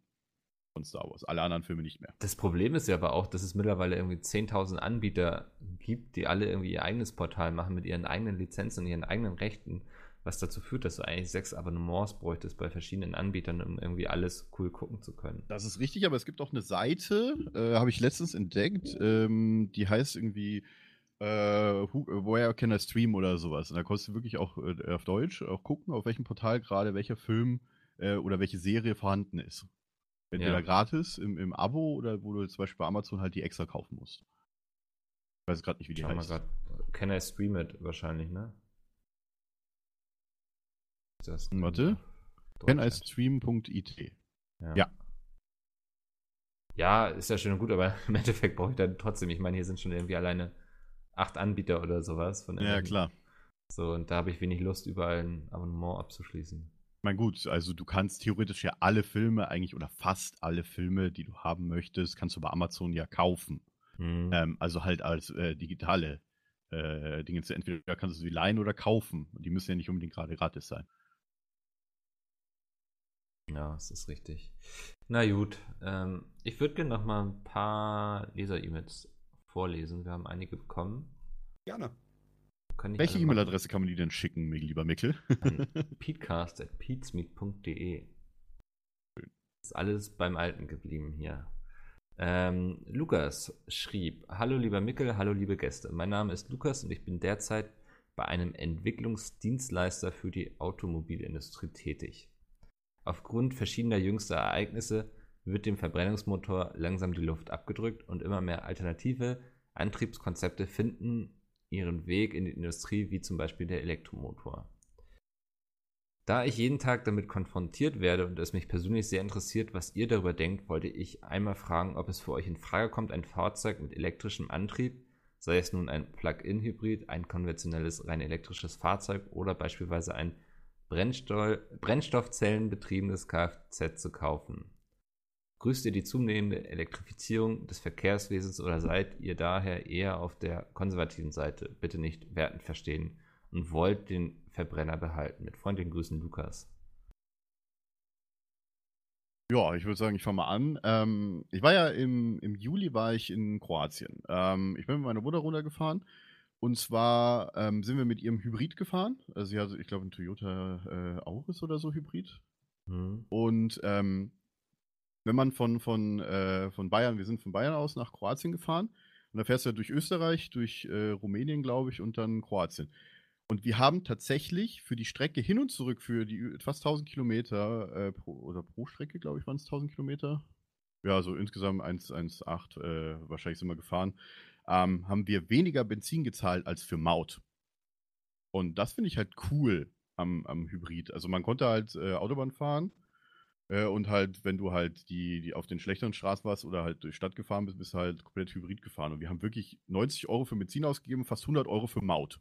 von Star Wars. Alle anderen Filme nicht mehr. Das Problem ist ja aber auch, dass es mittlerweile irgendwie 10.000 Anbieter gibt, die alle irgendwie ihr eigenes Portal machen mit ihren eigenen Lizenzen und ihren eigenen Rechten, was dazu führt, dass du eigentlich sechs Abonnements bräuchtest bei verschiedenen Anbietern, um irgendwie alles cool gucken zu können. Das ist richtig, aber es gibt auch eine Seite, äh, habe ich letztens entdeckt, ähm, die heißt irgendwie äh, who, Where Can I Stream oder sowas. Und da konntest du wirklich auch äh, auf Deutsch auch gucken, auf welchem Portal gerade welcher Film äh, oder welche Serie vorhanden ist. Entweder Ja. gratis im, im Abo oder wo du zum Beispiel bei Amazon halt die extra kaufen musst. Ich weiß gerade nicht, wie die Schau heißt. grad. Can I stream it wahrscheinlich, ne? Das Warte. Deutschland. canistream.it. Ja. Ja. Ja, ist ja schön und gut, aber im Endeffekt brauche ich dann trotzdem, ich meine, hier sind schon irgendwie alleine acht Anbieter oder sowas. Von Ja, klar. So, und da habe ich wenig Lust, überall ein Abonnement abzuschließen. Ich meine, gut, also du kannst theoretisch ja alle Filme eigentlich oder fast alle Filme, die du haben möchtest, kannst du bei Amazon ja kaufen. Hm. Ähm, also halt als äh, digitale äh, Dinge. Entweder kannst du sie leihen oder kaufen. Und die müssen ja nicht unbedingt gerade gratis sein. Ja, das ist richtig. Na gut, ähm, ich würde gerne noch mal ein paar Leser-E-Mails vorlesen. Wir haben einige bekommen. Gerne. Welche. E-Mail-Adresse kann man die denn schicken, lieber Mickel? Peatcast.peatsmeet.de. Ist alles beim Alten geblieben hier. Ähm, Lukas schrieb: Hallo lieber Mickel, hallo liebe Gäste. Mein Name ist Lukas und ich bin derzeit bei einem Entwicklungsdienstleister für die Automobilindustrie tätig. Aufgrund verschiedener jüngster Ereignisse wird dem Verbrennungsmotor langsam die Luft abgedrückt und immer mehr alternative Antriebskonzepte finden ihren Weg in die Industrie, wie zum Beispiel der Elektromotor. Da ich jeden Tag damit konfrontiert werde und es mich persönlich sehr interessiert, was ihr darüber denkt, wollte ich einmal fragen, ob es für euch in Frage kommt, ein Fahrzeug mit elektrischem Antrieb, sei es nun ein Plug-in-Hybrid, ein konventionelles rein elektrisches Fahrzeug oder beispielsweise ein Brennstoff Brennstoffzellenbetriebenes Kfz zu kaufen. Grüßt ihr die zunehmende Elektrifizierung des Verkehrswesens oder seid ihr daher eher auf der konservativen Seite? Bitte nicht wertend verstehen und wollt den Verbrenner behalten. Mit freundlichen Grüßen, Lukas. Ja, ich würde sagen, ich fange mal an. Ähm, ich war ja im, im Juli war ich in Kroatien. Ähm, ich bin mit meiner Mutter runtergefahren. Und zwar ähm, sind wir mit ihrem Hybrid gefahren. Also sie hatte, ich glaube, ein Toyota äh, Auris oder so Hybrid. Hm. Und ähm, wenn man von, von, äh, von Bayern, wir sind von Bayern aus nach Kroatien gefahren. Und da fährst du ja durch Österreich, durch äh, Rumänien, glaube ich, und dann Kroatien. Und wir haben tatsächlich für die Strecke hin und zurück, für die fast 1000 Kilometer, äh, pro, oder pro Strecke, glaube ich, waren es 1000 Kilometer. Ja, so insgesamt 1,8 äh, wahrscheinlich sind wir gefahren. Ähm, haben wir weniger Benzin gezahlt als für Maut. Und das finde ich halt cool am, am Hybrid. Also man konnte halt äh, Autobahn fahren äh, und halt, wenn du halt die, die auf den schlechteren Straßen warst oder halt durch Stadt gefahren bist, bist du halt komplett Hybrid gefahren. Und wir haben wirklich 90 Euro für Benzin ausgegeben, fast 100 Euro für Maut.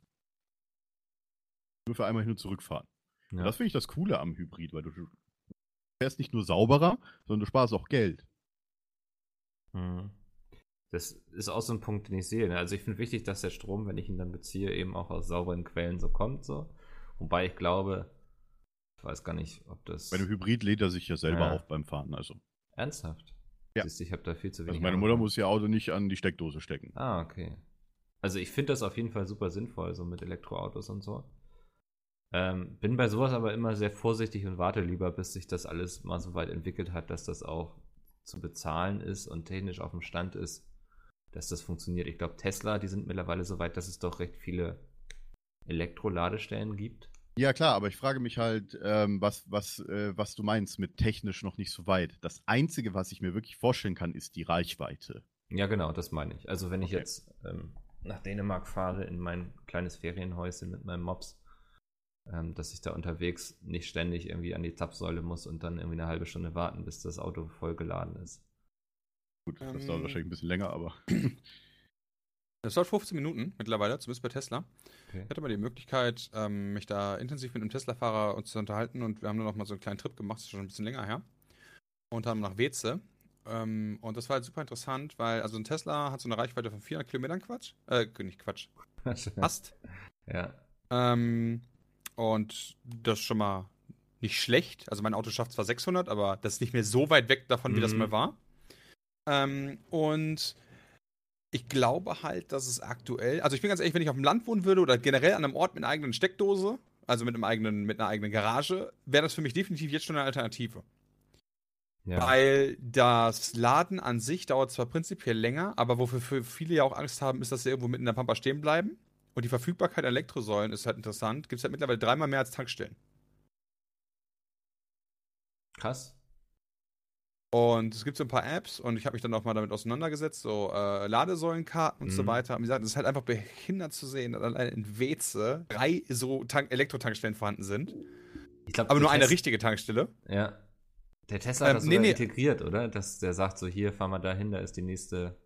Nur für einmal hin und zurückfahren. Ja. Und das finde ich das Coole am Hybrid, weil du du fährst nicht nur sauberer, sondern du sparst auch Geld. Hm. Das ist auch so ein Punkt, den ich sehe. Ne? Also ich finde wichtig, dass der Strom, wenn ich ihn dann beziehe, eben auch aus sauberen Quellen so kommt. So. Wobei ich glaube, ich weiß gar nicht, ob das Bei einem Hybrid lädt er sich ja selber Ja. auf beim Fahren. Also, ernsthaft. Ja. Siehst ich habe da viel zu wenig. also meine Mutter muss ihr Auto nicht an die Steckdose stecken. Ah, okay. Also ich finde das auf jeden Fall super sinnvoll, so mit Elektroautos und so. Ähm, bin bei sowas aber immer sehr vorsichtig und warte lieber, bis sich das alles mal so weit entwickelt hat, dass das auch zu bezahlen ist und technisch auf dem Stand ist, dass das funktioniert. Ich glaube, Tesla, die sind mittlerweile so weit, dass es doch recht viele Elektroladestellen gibt. Ja, klar, aber ich frage mich halt, ähm, was, was, äh, was du meinst mit technisch noch nicht so weit. Das Einzige, was ich mir wirklich vorstellen kann, ist die Reichweite. Ja, genau, das meine ich. Also wenn ich Okay. jetzt ähm, nach Dänemark fahre in mein kleines Ferienhäuschen mit meinem Mops, ähm, dass ich da unterwegs nicht ständig irgendwie an die Zapfsäule muss und dann irgendwie eine halbe Stunde warten, bis das Auto voll geladen ist. Gut, das Ähm. dauert wahrscheinlich ein bisschen länger, aber. Das dauert 15 Minuten mittlerweile, zumindest bei Tesla. Okay. Ich hatte mal die Möglichkeit, ähm, mich da intensiv mit einem Tesla-Fahrer uns zu unterhalten und wir haben dann noch mal so einen kleinen Trip gemacht, das ist schon ein bisschen länger her. Und haben nach Weze. Ähm, und das war halt super interessant, weil also ein Tesla hat so eine Reichweite von 400 Kilometern Quatsch. Äh, nicht Quatsch. Passt. ja. Ähm, und das ist schon mal nicht schlecht. Also mein Auto schafft zwar 600, aber das ist nicht mehr so weit weg davon, wie das Mhm. mal war. Ähm, und ich glaube halt, dass es aktuell, also ich bin ganz ehrlich, wenn ich auf dem Land wohnen würde oder generell an einem Ort mit einer eigenen Steckdose, also mit einem eigenen, mit einer eigenen Garage, wäre das für mich definitiv jetzt schon eine Alternative. ja. Weil das Laden an sich dauert zwar prinzipiell länger, aber wofür für viele ja auch Angst haben, ist, dass sie irgendwo mitten in der Pampa stehen bleiben. Und die Verfügbarkeit an Elektrosäulen ist halt interessant. Gibt es halt mittlerweile dreimal mehr als Tankstellen. Krass. Und es gibt so ein paar Apps und ich habe mich dann auch mal damit auseinandergesetzt, so äh, Ladesäulenkarten und so Mhm. weiter. Und wie gesagt, es ist halt einfach behindert zu sehen, dass allein in Weze drei so Tank Elektrotankstellen vorhanden sind. Glaub, Aber nur eine Tes- richtige Tankstelle. Ja. Der Tesla Ähm, hat das nee, sogar nee. integriert, oder? Dass der sagt so, hier, fahr mal dahin, da ist die nächste.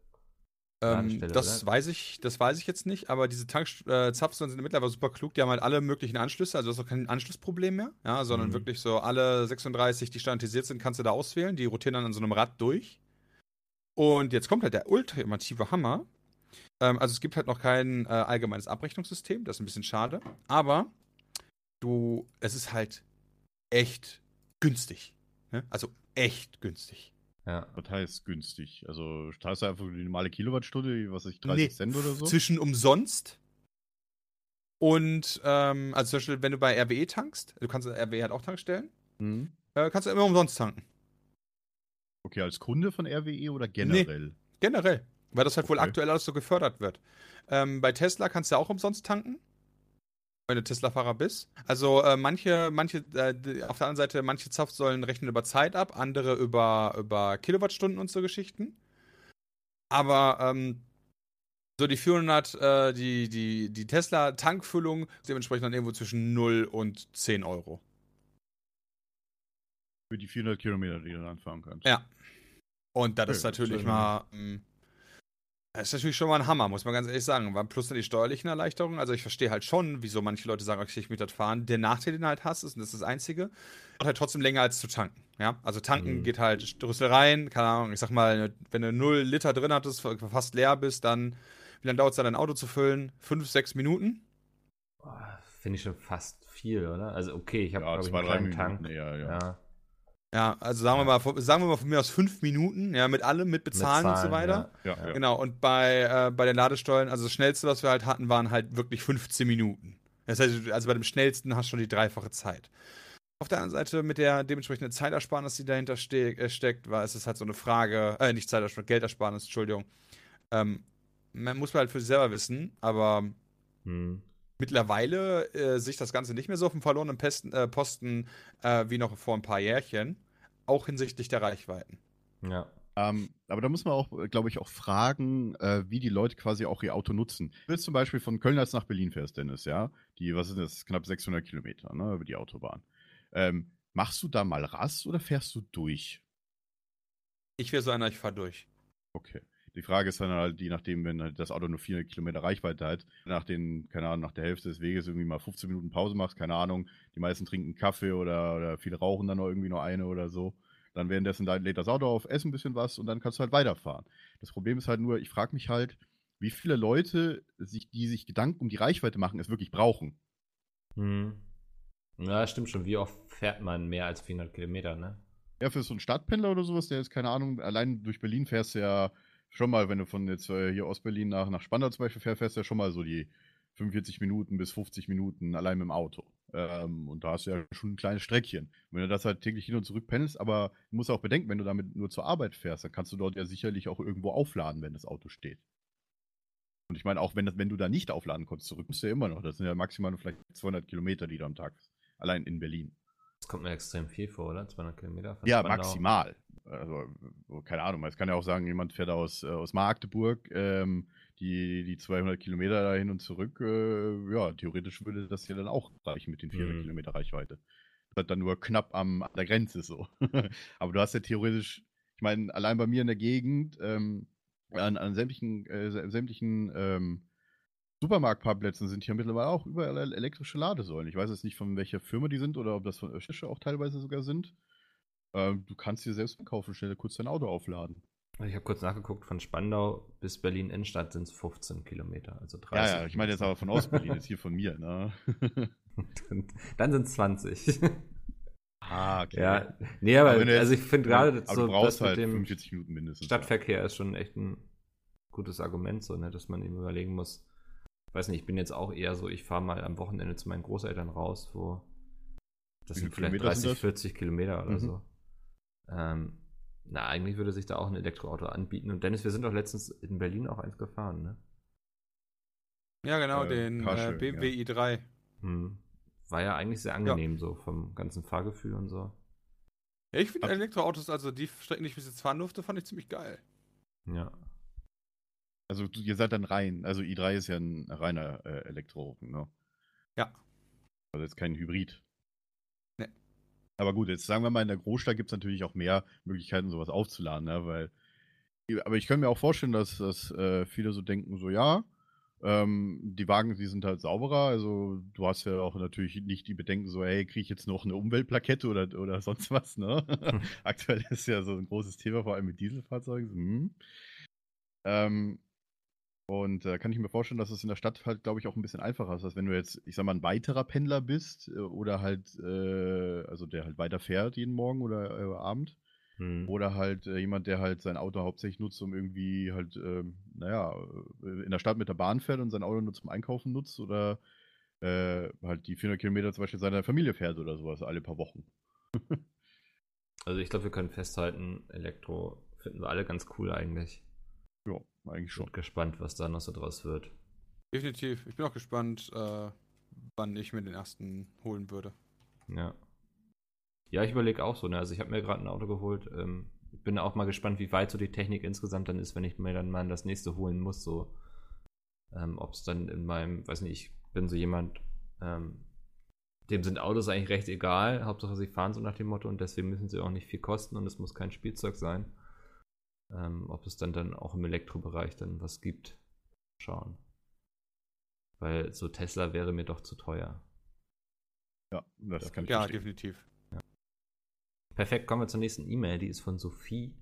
Ähm, das oder? weiß ich, das weiß ich jetzt nicht, aber diese Tank äh, Zapfsäulen sind mittlerweile super klug. Die haben halt alle möglichen Anschlüsse, also du hast auch kein Anschlussproblem mehr, ja, sondern Mhm. wirklich so alle 36, die standardisiert sind, kannst du da auswählen. Die rotieren dann an so einem Rad durch. Und jetzt kommt halt der ultimative Hammer. Ähm, also es gibt halt noch kein äh, allgemeines Abrechnungssystem, das ist ein bisschen schade, aber du, es ist halt echt günstig. Ne? Also echt günstig. Ja. Was heißt günstig? Also zahlst du einfach die normale Kilowattstunde, was ich, 30 Nee, Cent oder so? Zwischen umsonst und, ähm, also zum Beispiel, wenn du bei RWE tankst, du kannst RWE hat auch Tankstellen, Mhm. äh, kannst du immer umsonst tanken. Okay, als Kunde von RWE oder generell? Generell. Weil das halt wohl Okay. aktuell alles so gefördert wird. Ähm, bei Tesla kannst du auch umsonst tanken. Wenn du Tesla-Fahrer bist. Also äh, manche, manche, äh, auf der anderen Seite, manche Zapfsäulen rechnen über Zeit ab, andere über, über Kilowattstunden und so Geschichten. Aber ähm, so die 400, äh, die, die, die Tesla-Tankfüllung ist dementsprechend dann irgendwo zwischen 0 und 10 Euro. Für die 400 Kilometer, die du dann fahren kannst. Ja. Und das Okay, ist natürlich mal. mh, Das ist natürlich schon mal ein Hammer, muss man ganz ehrlich sagen. Plus dann die steuerlichen Erleichterungen. Also ich verstehe halt schon, wieso manche Leute sagen, okay, ich möchte das fahren. Der Nachteil, den du halt hast, ist, und das ist das Einzige, dauert halt trotzdem länger als zu tanken. Ja, also tanken Mhm. geht halt Rüssel rein, keine Ahnung, ich sag mal, wenn du 0 Liter drin hattest, fast leer bist, dann, wie lange dauert es dann, dein Auto zu füllen? Fünf, sechs Minuten? Finde ich schon fast viel, oder? Also okay, ich habe Ja, glaube ich zwei, einen drei kleinen Minuten. Tank. Ja, ja. Ja. Ja, also sagen wir mal, sagen wir mal von mir aus fünf Minuten, ja, mit allem, mit Bezahlen Mit und so Zahlen, weiter. Ja, ja. Genau, und bei, äh, bei den Ladestollen, also das schnellste, was wir halt hatten, waren halt wirklich 15 Minuten. Das heißt, also bei dem schnellsten hast du schon die dreifache Zeit. Auf der anderen Seite mit der dementsprechenden Zeitersparnis, die dahinter ste äh, steckt, war es halt so eine Frage, äh, nicht Zeitersparnis, Geldersparnis, Entschuldigung. Ähm, man muss halt für sich selber wissen, aber Hm. Mittlerweile äh, sich das Ganze nicht mehr so auf dem verlorenen Pesten, äh, Posten äh, wie noch vor ein paar Jährchen, auch hinsichtlich der Reichweiten. Ja. Ähm, aber da muss man auch, glaube ich, auch fragen, äh, wie die Leute quasi auch ihr Auto nutzen. Wenn du jetzt zum Beispiel von Köln als nach Berlin fährst, Dennis, ja, die, was sind das, knapp 600 Kilometer, ne, über die Autobahn. Ähm, machst du da mal Rast oder fährst du durch? Ich wäre so einer, ich fahre durch. Okay. Die Frage ist dann halt, je nachdem, wenn halt das Auto nur 400 Kilometer Reichweite hat, nach den, keine Ahnung, nach der Hälfte des Weges irgendwie mal 15 Minuten Pause machst, keine Ahnung, die meisten trinken Kaffee oder, oder viele rauchen dann noch irgendwie noch eine oder so. Dann währenddessen lädt das Auto auf, essen ein bisschen was und dann kannst du halt weiterfahren. Das Problem ist halt nur, ich frage mich halt, wie viele Leute, sich, die sich Gedanken um die Reichweite machen, es wirklich brauchen. Hm. Ja, stimmt schon. Wie oft fährt man mehr als 400 Kilometer, ne? Ja, für so einen Stadtpendler oder sowas, der ist, keine Ahnung, allein durch Berlin fährst du ja schon mal, wenn du von jetzt äh, hier Ostberlin nach, nach Spandau zum Beispiel fährst, fährst du ja schon mal so die 45 Minuten bis 50 Minuten allein mit dem Auto. Ähm, und da hast du ja schon ein kleines Streckchen. Wenn du das halt täglich hin und zurück pendelst, aber du musst auch bedenken, wenn du damit nur zur Arbeit fährst, dann kannst du dort ja sicherlich auch irgendwo aufladen, wenn das Auto steht. Und ich meine, auch wenn, das, wenn du da nicht aufladen konntest, zurück musst du ja immer noch. Das sind ja maximal vielleicht 200 Kilometer, die du am Tag hast. Allein in Berlin. Das kommt mir extrem viel vor, oder? 200 Kilometer? Ja, maximal. Also, keine Ahnung, es kann ja auch sagen, jemand fährt aus, äh, aus Magdeburg, ähm, die, die 200 Kilometer da hin und zurück, äh, ja, theoretisch würde das ja dann auch reichen mit den 400 Mhm. Kilometer Reichweite. Das hat dann nur knapp am, an der Grenze so. Aber du hast ja theoretisch, ich meine, allein bei mir in der Gegend, ähm, an, an sämtlichen, äh, sä- sämtlichen ähm, Supermarktparkplätzen sind hier mittlerweile auch überall elektrische Ladesäulen. Ich weiß jetzt nicht, von welcher Firma die sind oder ob das von Östische auch teilweise sogar sind. Ähm, du kannst dir selbst kaufen, schnell kurz dein Auto aufladen. Ich habe kurz nachgeguckt, von Spandau bis Berlin Innenstadt sind es 15 Kilometer, also 30. Ja, ja, ich meine jetzt aber von Ostberlin, jetzt hier von mir, ne? Dann sind es 20. ah, okay. ja, nee, aber, jetzt- also ich finde gerade aber so das mit halt dem 45 Minuten mindestens. Stadtverkehr ist schon echt ein gutes Argument, so, ne, dass man eben überlegen muss. Ich weiß nicht, ich bin jetzt auch eher so, ich fahre mal am Wochenende zu meinen Großeltern raus, wo das sind vielleicht Kilometer sind 30, das? 40 Kilometer oder Mhm. so. Ähm, na, eigentlich würde sich da auch ein Elektroauto anbieten. Und Dennis, wir sind doch letztens in Berlin auch eins gefahren, ne? Ja, genau, Äh, den äh, BMW i3. Hm. War ja eigentlich sehr angenehm, so vom ganzen Fahrgefühl und so. Ja, ich finde Elektroautos, also die Strecken, die ich bis jetzt fahren durfte, fand ich ziemlich geil. Ja. Also ihr seid dann rein. Also i3 ist ja ein reiner äh, Elektro, ne? Ja. Also jetzt kein Hybrid. Aber gut, jetzt sagen wir mal, in der Großstadt gibt es natürlich auch mehr Möglichkeiten, sowas aufzuladen, ne? Weil. Aber ich kann mir auch vorstellen, dass, dass äh, viele so denken, so ja, ähm, die Wagen, die sind halt sauberer. Also du hast ja auch natürlich nicht die Bedenken, so, hey, kriege ich jetzt noch eine Umweltplakette oder, oder sonst was, ne? Aktuell ist ja so ein großes Thema, vor allem mit Dieselfahrzeugen. So, hm. Ähm, und da kann ich mir vorstellen, dass es in der Stadt halt, glaube ich, auch ein bisschen einfacher ist, als wenn du jetzt, ich sag mal, ein weiterer Pendler bist äh, oder halt, äh, also der halt weiter fährt jeden Morgen oder äh, Abend. Hm. Oder halt äh, jemand, der halt sein Auto hauptsächlich nutzt, um irgendwie halt, ähm, naja, äh, in der Stadt mit der Bahn fährt und sein Auto nur zum Einkaufen nutzt oder äh, halt die 400 Kilometer zum Beispiel seiner Familie fährt oder sowas alle paar Wochen. Also ich glaube, wir können festhalten, Elektro finden wir alle ganz cool eigentlich. Eigentlich Schon schon. gespannt, was da noch so draus wird. Definitiv. Ich bin auch gespannt, äh, wann ich mir den ersten holen würde. Ja. Ja, ich überlege auch so, ne? Also ich habe mir gerade ein Auto geholt. Ähm, ich bin auch mal gespannt, wie weit so die Technik insgesamt dann ist, wenn ich mir dann mal das nächste holen muss. So, ähm, ob es dann in meinem, weiß nicht, ich bin so jemand, ähm, dem sind Autos eigentlich recht egal. Hauptsache sie fahren so nach dem Motto und deswegen müssen sie auch nicht viel kosten und es muss kein Spielzeug sein. Ähm, ob es dann dann auch im Elektrobereich dann was gibt. Schauen. Weil so Tesla wäre mir doch zu teuer. Ja, das kann ich Ja, verstehen. definitiv. Perfekt, kommen wir zur nächsten E-Mail. Die ist von Sophie.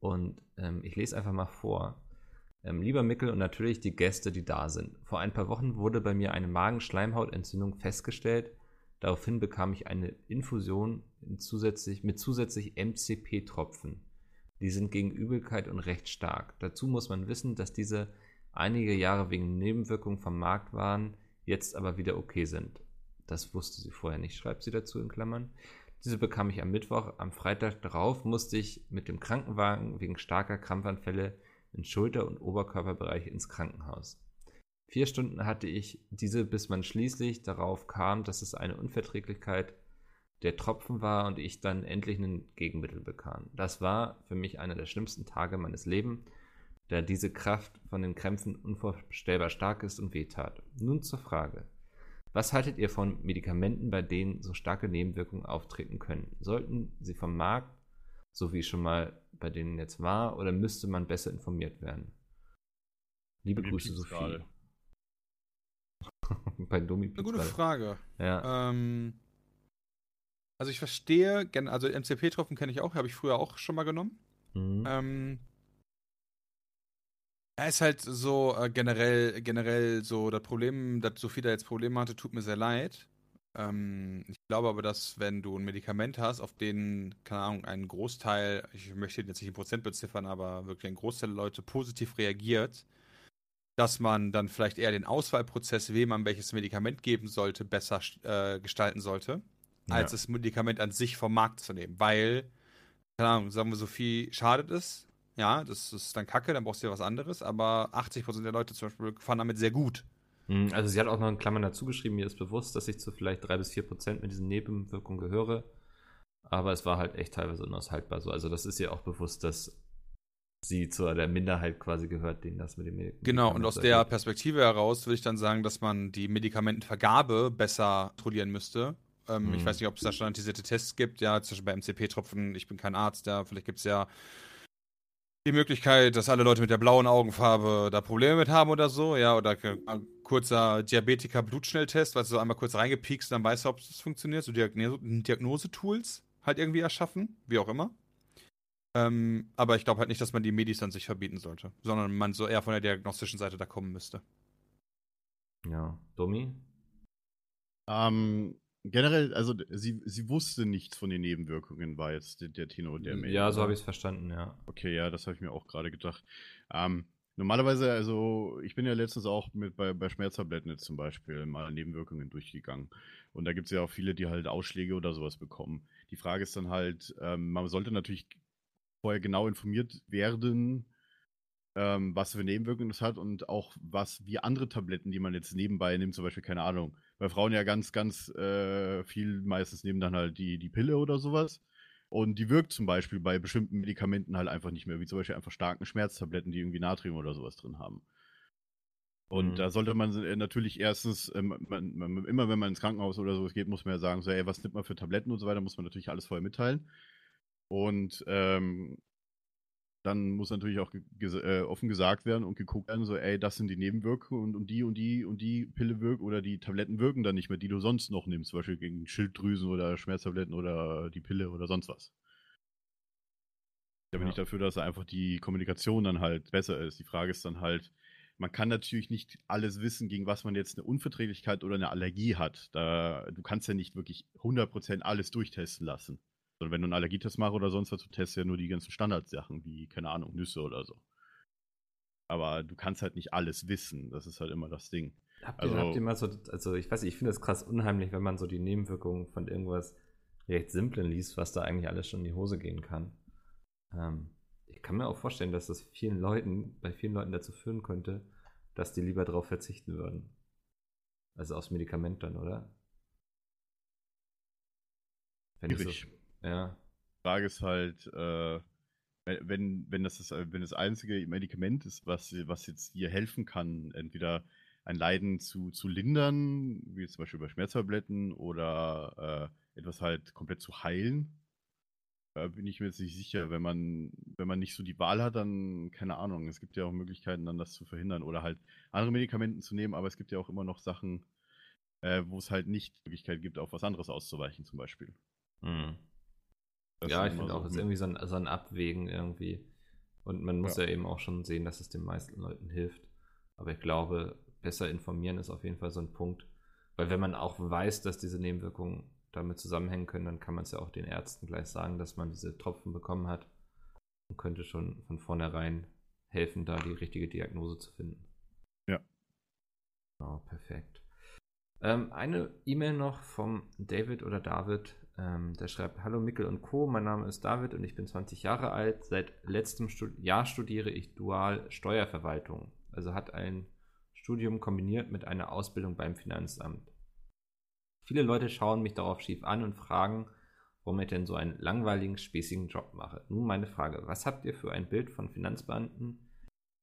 Und ähm, ich lese einfach mal vor. Ähm, lieber Mickel und natürlich die Gäste, die da sind. Vor ein paar Wochen wurde bei mir eine Magenschleimhautentzündung festgestellt. Daraufhin bekam ich eine Infusion zusätzlich, mit zusätzlich MCP-Tropfen. Die sind gegen Übelkeit und recht stark. Dazu muss man wissen, dass diese einige Jahre wegen Nebenwirkungen vom Markt waren, jetzt aber wieder okay sind. Das wusste sie vorher nicht, schreibt sie dazu in Klammern. Diese bekam ich am Mittwoch. Am Freitag darauf musste ich mit dem Krankenwagen wegen starker Krampfanfälle in Schulter- und Oberkörperbereich ins Krankenhaus. Vier Stunden hatte ich diese, bis man schließlich darauf kam, dass es eine Unverträglichkeit der Tropfen war und ich dann endlich ein Gegenmittel bekam. Das war für mich einer der schlimmsten Tage meines Lebens, da diese Kraft von den Krämpfen unvorstellbar stark ist und wehtat. Nun zur Frage. Was haltet ihr von Medikamenten, bei denen so starke Nebenwirkungen auftreten können? Sollten sie vom Markt, so wie schon mal bei denen jetzt war, oder müsste man besser informiert werden? Liebe Mir Grüße, Sophie. bei Domi Eine gute Frage. Ja. Ähm, also ich verstehe, also MCP-Tropfen kenne ich auch, habe ich früher auch schon mal genommen. Mhm. Ähm, er ist halt so äh, generell, generell so das Problem, dass Sophie da jetzt Probleme hatte, tut mir sehr leid. Ähm, ich glaube aber, dass wenn du ein Medikament hast, auf den, keine Ahnung, ein Großteil, ich möchte jetzt nicht in Prozent beziffern, aber wirklich ein Großteil der Leute positiv reagiert, dass man dann vielleicht eher den Auswahlprozess, wem man welches Medikament geben sollte, besser äh, gestalten sollte, als Ja. das Medikament an sich vom Markt zu nehmen. Weil, keine Ahnung, sagen wir, Sophie schadet es, ja, das ist dann kacke, dann brauchst du ja was anderes, aber 80% der Leute zum Beispiel fahren damit sehr gut. Mhm, Also sie hat auch noch in Klammern dazu geschrieben, mir ist bewusst, dass ich zu vielleicht drei bis vier Prozent mit diesen Nebenwirkungen gehöre. Aber es war halt echt teilweise unaushaltbar so. Also das ist ihr auch bewusst, dass sie zu der Minderheit quasi gehört, denen das mit dem Medikament Genau, und aus so der. Perspektive heraus würde ich dann sagen, dass man die Medikamentenvergabe besser kontrollieren müsste. Ähm, Ich Mhm. weiß nicht, ob es da standardisierte Tests gibt, ja, zum Beispiel bei MCP-Tropfen, ich bin kein Arzt, ja, vielleicht gibt es ja die Möglichkeit, dass alle Leute mit der blauen Augenfarbe da Probleme mit haben oder so, ja, oder ein kurzer Diabetiker-Blutschnelltest, weißt du, so einmal kurz reingepiekst, dann weißt du, ob es funktioniert, so Diagnose- Diagnosetools halt irgendwie erschaffen, wie auch immer. Ähm, aber ich glaube halt nicht, dass man die Medis an sich verbieten sollte, sondern man so eher von der diagnostischen Seite da kommen müsste. Ja, Domi? Ähm, generell, also sie, sie wusste nichts von den Nebenwirkungen, war jetzt der, der Tenor der Mail. ja, so habe ich es verstanden, ja. Okay, ja, das habe ich mir auch gerade gedacht. Ähm, normalerweise, also ich bin ja letztens auch mit bei, bei Schmerztabletten jetzt zum Beispiel mal Nebenwirkungen durchgegangen. Und da gibt es ja auch viele, die halt Ausschläge oder sowas bekommen. Die Frage ist dann halt, ähm, man sollte natürlich vorher genau informiert werden, ähm, was für Nebenwirkungen das hat und auch was, wie andere Tabletten, die man jetzt nebenbei nimmt, zum Beispiel, keine Ahnung, bei Frauen ja ganz, ganz äh, viel meistens nehmen dann halt die, die Pille oder sowas. Und die wirkt zum Beispiel bei bestimmten Medikamenten halt einfach nicht mehr, wie zum Beispiel einfach starken Schmerztabletten, die irgendwie Natrium oder sowas drin haben. Und Mhm. da sollte man äh, natürlich erstens, ähm, man, man, immer wenn man ins Krankenhaus oder sowas geht, muss man ja sagen, so, ey, was nimmt man für Tabletten und so weiter, muss man natürlich alles vorher mitteilen. Und ähm, dann muss natürlich auch ge ges äh, offen gesagt werden und geguckt werden, so, ey, das sind die Nebenwirkungen und, und die und die und die Pille wirkt oder die Tabletten wirken dann nicht mehr, die du sonst noch nimmst, zum Beispiel gegen Schilddrüsen oder Schmerztabletten oder die Pille oder sonst was. Da bin Ja. ich dafür, dass einfach die Kommunikation dann halt besser ist. Die Frage ist dann halt, man kann natürlich nicht alles wissen, gegen was man jetzt eine Unverträglichkeit oder eine Allergie hat. Da, du kannst ja nicht wirklich 100% alles durchtesten lassen. Sondern wenn du einen Allergietest machst oder sonst was, du testest ja nur die ganzen Standardsachen, wie, keine Ahnung, Nüsse oder so. Aber du kannst halt nicht alles wissen. Das ist halt immer das Ding. Habt ihr, Also- habt ihr mal so, also ich weiß nicht, ich finde das krass unheimlich, wenn man so die Nebenwirkungen von irgendwas recht Simplen liest, was da eigentlich alles schon in die Hose gehen kann. Ähm, ich kann mir auch vorstellen, dass das vielen Leuten, bei vielen Leuten dazu führen könnte, dass die lieber darauf verzichten würden. Also aufs Medikament dann, oder? Wenn ich Schwierig. So, ja. Die Frage ist halt, äh, wenn, wenn, das das, wenn das einzige Medikament ist, was, was jetzt dir helfen kann, entweder ein Leiden zu, zu lindern, wie zum Beispiel bei Schmerztabletten, oder äh, etwas halt komplett zu heilen, äh, bin ich mir jetzt nicht sicher. Wenn man, wenn man nicht so die Wahl hat, dann, keine Ahnung, es gibt ja auch Möglichkeiten, dann das zu verhindern oder halt andere Medikamenten zu nehmen, aber es gibt ja auch immer noch Sachen, äh, wo es halt nicht die Möglichkeit gibt, auf was anderes auszuweichen, zum Beispiel. Mhm. Das ja, ich finde auch, es ist irgendwie so ein, so ein Abwägen irgendwie. Und man muss ja. Ja. eben auch schon sehen, dass es den meisten Leuten hilft. Aber ich glaube, besser informieren ist auf jeden Fall so ein Punkt. Weil wenn man auch weiß, dass diese Nebenwirkungen damit zusammenhängen können, dann kann man es ja auch den Ärzten gleich sagen, dass man diese Tropfen bekommen hat und könnte schon von vornherein helfen, da die richtige Diagnose zu finden. Ja. Oh, perfekt. Ähm, eine E-Mail noch vom David oder David. Ähm, der schreibt: Hallo Mickel und Co. Mein Name ist David und ich bin 20 Jahre alt. Seit letztem Stud Jahr studiere ich Dual Steuerverwaltung. Also hat ein Studium kombiniert mit einer Ausbildung beim Finanzamt. Viele Leute schauen mich darauf schief an und fragen, warum ich denn so einen langweiligen, spießigen Job mache. Nun meine Frage: Was habt ihr für ein Bild von Finanzbeamten,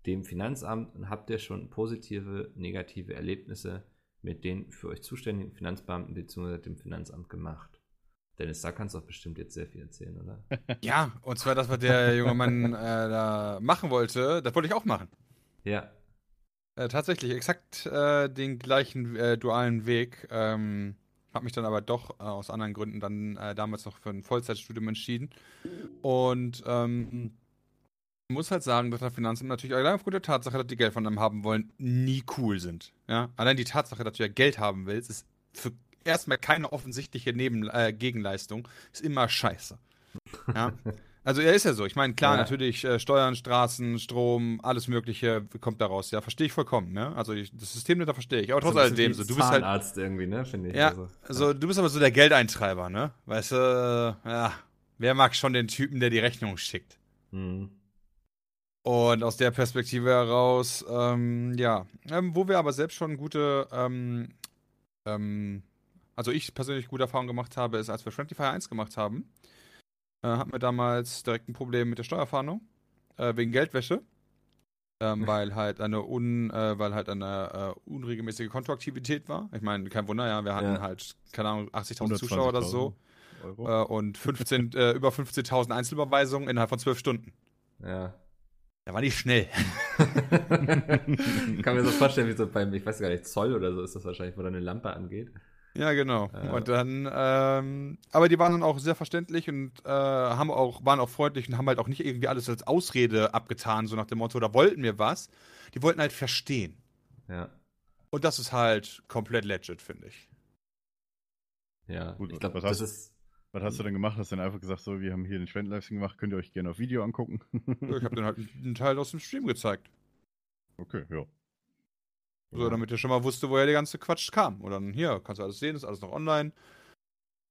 dem Finanzamt und habt ihr schon positive, negative Erlebnisse mit den für euch zuständigen Finanzbeamten bzw. dem Finanzamt gemacht? Dennis, da kannst du auch bestimmt jetzt sehr viel erzählen, oder? Ja, und zwar das, was der junge Mann äh, da machen wollte, das wollte ich auch machen. Ja. Äh, tatsächlich, exakt äh, den gleichen äh, dualen Weg. Ähm, habe mich dann aber doch äh, aus anderen Gründen dann äh, damals noch für ein Vollzeitstudium entschieden. Und ähm, ich muss halt sagen, dass der Finanzamt natürlich allein aufgrund der Tatsache, dass die Geld von einem haben wollen, nie cool sind. Ja? Allein die Tatsache, dass du ja Geld haben willst, ist für erstmal keine offensichtliche Neben äh, Gegenleistung, ist immer scheiße. Ja? Also er ist ja so. Ich meine, klar, Ja. natürlich Steuern, Straßen, Strom, alles Mögliche kommt daraus. Ja, verstehe ich vollkommen. Ne? Also ich, das System da verstehe ich. Aber trotz alledem, so, du bist halt Zahnarzt irgendwie, ne? Finde ich. Ja, Also, also du bist aber so der Geldeintreiber, ne? Weißt du, äh, ja, wer mag schon den Typen, der die Rechnung schickt? Mhm. Und aus der Perspektive heraus, ähm, ja, ähm, wo wir aber selbst schon gute, ähm, ähm, also ich persönlich gute Erfahrungen gemacht habe, ist, als wir Friendly Fire 1 gemacht haben, äh, hatten wir damals direkt ein Problem mit der Steuerfahndung, äh, wegen Geldwäsche. Ähm, weil halt eine un, äh, weil halt eine äh, unregelmäßige Kontoaktivität war. Ich meine, kein Wunder, ja, wir hatten Ja. halt, keine Ahnung, 80.000 Zuschauer oder so. Euro. Äh, und 15, äh, über 15.000 Einzelüberweisungen innerhalb von 12 Stunden. Ja. Da war nicht schnell. Kann mir so vorstellen, wie so beim, ich weiß gar nicht, Zoll oder so ist das wahrscheinlich, wo da eine Lampe angeht. Ja, genau. Ja. Und dann, ähm, aber die waren dann auch sehr verständlich und äh, haben auch, waren auch freundlich und haben halt auch nicht irgendwie alles als Ausrede abgetan, so nach dem Motto, da wollten wir was. Die wollten halt verstehen. Ja. Und das ist halt komplett legit, finde ich. Ja. Gut, ich glaube, was das hast- ist. Was hast du denn gemacht? Hast du dann einfach gesagt, so, wir haben hier den Spenden-Livestream gemacht, könnt ihr euch gerne auf Video angucken? Ich habe dann halt einen Teil aus dem Stream gezeigt. okay, ja. So, damit ihr schon mal wusste, woher der ganze Quatsch kam. Und dann hier, kannst du alles sehen, ist alles noch online.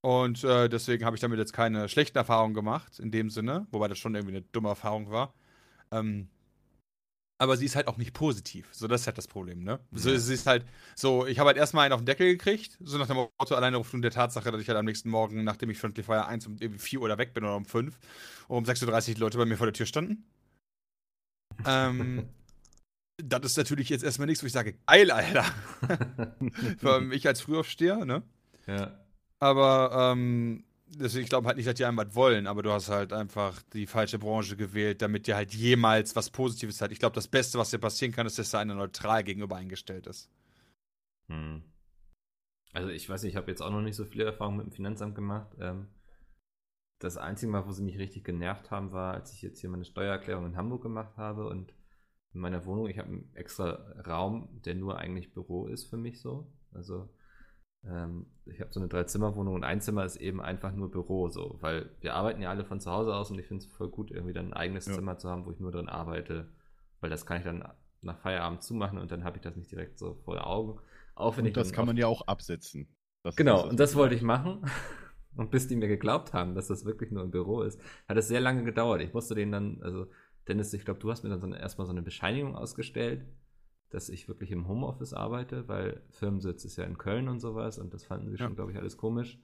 Und äh, deswegen habe ich damit jetzt keine schlechten Erfahrungen gemacht, in dem Sinne, wobei das schon irgendwie eine dumme Erfahrung war. Ähm, aber sie ist halt auch nicht positiv. So, das ist halt das Problem, ne? So, Ja. sie ist halt, so, ich habe halt erstmal einen auf den Deckel gekriegt, so nach dem Motto, alleine aufgrund der Tatsache, dass ich halt am nächsten Morgen, nachdem ich Friendly Fire 1 um irgendwie 4 Uhr da weg bin oder um 5, um 6.30 Uhr Leute bei mir vor der Tür standen. Ähm, das ist natürlich jetzt erstmal nichts, wo ich sage, geil, Alter. Vor allem ich als Frühaufsteher, ne? ja. Aber ähm, deswegen, ich glaube halt nicht, dass die einem was wollen, aber du hast halt einfach die falsche Branche gewählt, damit dir halt jemals was Positives hat. Ich glaube, das Beste, was dir passieren kann, ist, dass da einer neutral gegenüber eingestellt ist. Hm. Also ich weiß nicht, ich habe jetzt auch noch nicht so viele Erfahrungen mit dem Finanzamt gemacht. Ähm, das einzige Mal, wo sie mich richtig genervt haben, war, als ich jetzt hier meine Steuererklärung in Hamburg gemacht habe und in meiner Wohnung, ich habe einen extra Raum, der nur eigentlich Büro ist für mich so. Also ähm, ich habe so eine Dreizimmerwohnung und ein Zimmer ist eben einfach nur Büro so, weil wir arbeiten ja alle von zu Hause aus und ich finde es voll gut, irgendwie dann ein eigenes Ja. Zimmer zu haben, wo ich nur drin arbeite, weil das kann ich dann nach Feierabend zumachen und dann habe ich das nicht direkt so vor den Augen. Auch wenn ich Und das dann kann man ja auch absetzen. Das Genau, ist und das wollte ich machen. Und bis die mir geglaubt haben, dass das wirklich nur ein Büro ist, hat es sehr lange gedauert. Ich musste denen dann, also Dennis, ich glaube, du hast mir dann so eine, erstmal so eine Bescheinigung ausgestellt, dass ich wirklich im Homeoffice arbeite, weil Firmensitz ist ja in Köln und sowas und das fanden sie Ja. schon, glaube ich, alles komisch.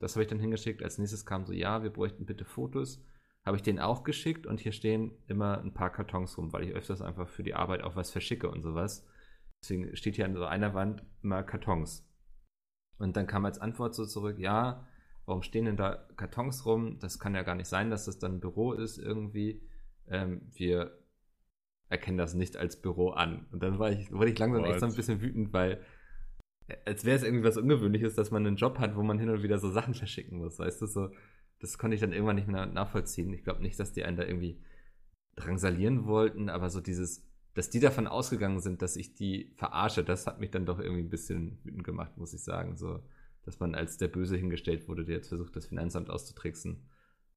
Das habe ich dann hingeschickt. Als nächstes kam so, ja, wir bräuchten bitte Fotos. Habe ich denen auch geschickt und hier stehen immer ein paar Kartons rum, weil ich öfters einfach für die Arbeit auch was verschicke und sowas. Deswegen steht hier an so einer Wand immer Kartons. Und dann kam als Antwort so zurück, ja, warum stehen denn da Kartons rum? Das kann ja gar nicht sein, dass das dann ein Büro ist irgendwie. Ähm, wir erkennen das nicht als Büro an. Und dann war ich, wurde ich langsam echt so ein What? bisschen wütend, weil äh, als wäre es irgendwie was Ungewöhnliches, dass man einen Job hat, wo man hin und wieder so Sachen verschicken muss. Weißt du, so, das konnte ich dann irgendwann nicht mehr nachvollziehen. Ich glaube nicht, dass die einen da irgendwie drangsalieren wollten, aber so dieses, dass die davon ausgegangen sind, dass ich die verarsche, das hat mich dann doch irgendwie ein bisschen wütend gemacht, muss ich sagen. So, dass dass man als der Böse hingestellt wurde, der jetzt versucht, das Finanzamt auszutricksen.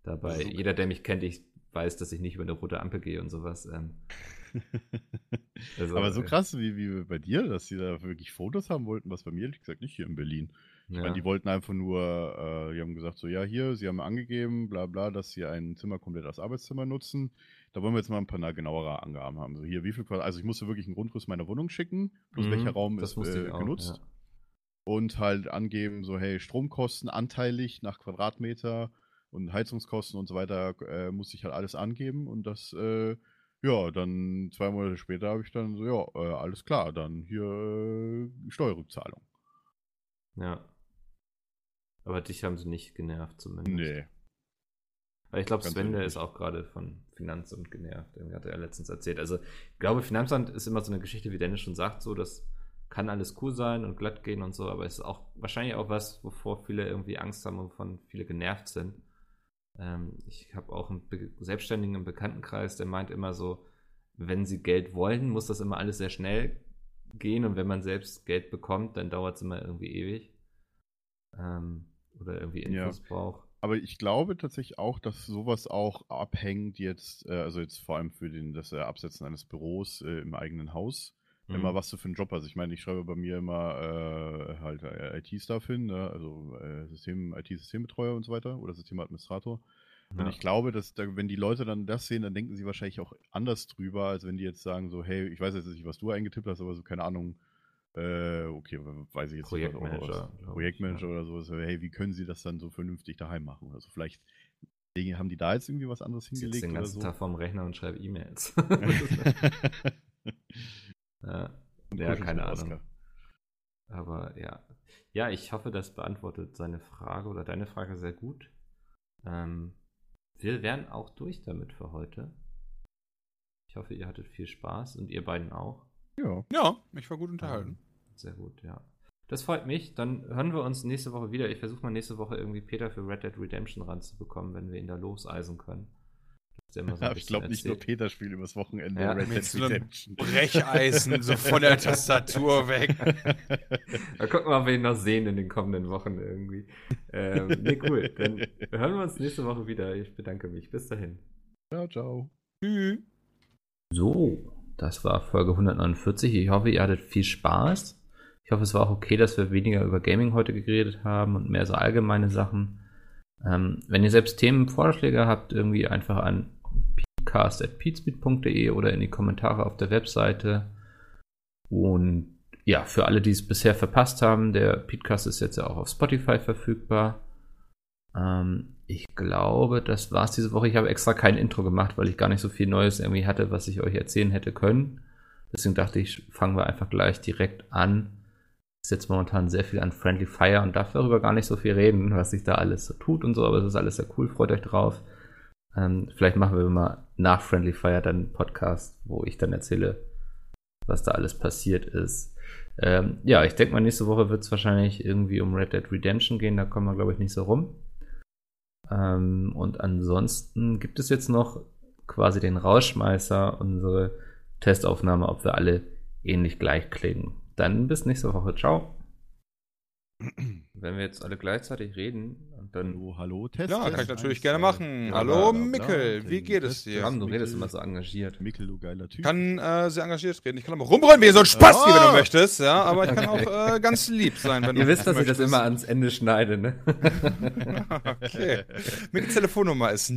Dabei, Also- jeder, der mich kennt, ich weiß, dass ich nicht über eine rote Ampel gehe und sowas. Ähm, also, Aber so äh, krass wie, wie bei dir, dass sie da wirklich Fotos haben wollten, was bei mir, ehrlich gesagt, nicht hier in Berlin. Ich Ja. meine, die wollten einfach nur, äh, die haben gesagt, so, ja, hier, sie haben angegeben, bla bla, dass sie ein Zimmer komplett als Arbeitszimmer nutzen. Da wollen wir jetzt mal ein paar na- genauere Angaben haben. So, hier, wie viel Quadrat, also ich musste wirklich einen Grundriss meiner Wohnung schicken, plus Mhm, welcher Raum ist äh, auch, genutzt. ja. Und halt angeben, so, hey, Stromkosten anteilig nach Quadratmeter und Heizungskosten und so weiter, äh, muss ich halt alles angeben. Und das, äh, ja, dann zwei Monate später habe ich dann so, ja, äh, alles klar, dann hier äh, Steuerrückzahlung. Ja. Aber dich haben sie nicht genervt zumindest. Nee. Weil ich glaube, Sven, der ist auch gerade von Finanzamt genervt. Irgendwie hat er ja letztens erzählt. Also, ich glaube, Finanzamt ist immer so eine Geschichte, wie Dennis schon sagt, so, das kann alles cool sein und glatt gehen und so, aber es ist auch wahrscheinlich auch was, wovor viele irgendwie Angst haben und wovon viele genervt sind. Ähm, ich habe auch einen Be Selbstständigen im Bekanntenkreis, der meint immer so, wenn sie Geld wollen, muss das immer alles sehr schnell gehen und wenn man selbst Geld bekommt, dann dauert es immer irgendwie ewig. Ähm, oder irgendwie Ja. Infos braucht. Aber ich glaube tatsächlich auch, dass sowas auch abhängt jetzt, äh, also jetzt vor allem für den, das äh, Absetzen eines Büros äh, im eigenen Haus, Mhm. immer was du für einen Job hast. Ich meine, ich schreibe bei mir immer äh, halt äh, IT-Stuff hin, ne? also äh, System, IT-Systembetreuer und so weiter oder Systemadministrator. Und Ja. ich glaube, dass da, wenn die Leute dann das sehen, dann denken sie wahrscheinlich auch anders drüber, als wenn die jetzt sagen so, hey, ich weiß jetzt nicht, was du eingetippt hast, aber so keine Ahnung, äh, okay, weiß ich jetzt nicht. was- Projektmanager, ich, Projektmanager ja. oder so, hey, wie können sie das dann so vernünftig daheim machen? Also vielleicht haben die da jetzt irgendwie was anderes Ich sitze hingelegt den ganzen so? Tag vorm Rechner und schreibe E-Mails. ja, ja keine Ahnung. Oskar. Aber ja. Ja, ich hoffe, das beantwortet seine Frage oder deine Frage sehr gut. Ähm, wir wären auch durch damit für heute. Ich hoffe, ihr hattet viel Spaß und ihr beiden auch. Ja, Ja, ich war gut unterhalten. Sehr gut, ja. Das freut mich. Dann hören wir uns nächste Woche wieder. Ich versuche mal nächste Woche irgendwie Peter für Red Dead Redemption ranzubekommen, wenn wir ihn da loseisen können. So ich glaube nicht nur. Peter spielt übers Wochenende Ja, Red mit Dead so einem Redemption. Brecheisen so von der Tastatur weg. Mal gucken, ob wir ihn noch sehen in den kommenden Wochen irgendwie. Ähm, nee, cool. Dann hören wir uns nächste Woche wieder. Ich bedanke mich. Bis dahin. ciao, ciao. Tschüss. So, das war Folge 149. Ich hoffe, ihr hattet viel Spaß. Ich hoffe, es war auch okay, dass wir weniger über Gaming heute geredet haben und mehr so allgemeine Sachen. Ähm, wenn ihr selbst Themenvorschläge habt, irgendwie einfach an peatcast.peatspeed.de oder in die Kommentare auf der Webseite. Und ja, für alle, die es bisher verpasst haben, der Peatcast ist jetzt ja auch auf Spotify verfügbar. Ähm, ich glaube, das war's diese Woche. Ich habe extra kein Intro gemacht, weil ich gar nicht so viel Neues irgendwie hatte, was ich euch erzählen hätte können. Deswegen dachte ich, fangen wir einfach gleich direkt an. Ist jetzt momentan sehr viel an Friendly Fire und darf darüber gar nicht so viel reden, was sich da alles so tut und so, aber es ist alles sehr cool, freut euch drauf. Ähm, vielleicht machen wir mal nach Friendly Fire dann einen Podcast, wo ich dann erzähle, was da alles passiert ist. Ähm, ja, ich denke mal, nächste Woche wird es wahrscheinlich irgendwie um Red Dead Redemption gehen, da kommen wir, glaube ich, nicht so rum. Ähm, und ansonsten gibt es jetzt noch quasi den Rausschmeißer, unsere Testaufnahme, ob wir alle ähnlich gleich klingen. Dann bis nächste Woche. Ciao. Wenn wir jetzt alle gleichzeitig reden dann. Hallo, hallo, Test. Ja, Test, kann ich natürlich eins, gerne machen. bla, Hallo, bla, bla, Mickel, bla, wie geht es dir? Bram, du redest immer so engagiert. Mickel, du geiler Typ. kann äh, sehr engagiert reden. Ich kann aber rumbrüllen wie so ein Spaß, wie wenn Ah. du möchtest, ja, aber ich kann auch äh, ganz lieb sein, wenn du Ihr wisst, dass ich das möchtest. immer ans Ende schneide, ne? Okay. Mit Telefonnummer ist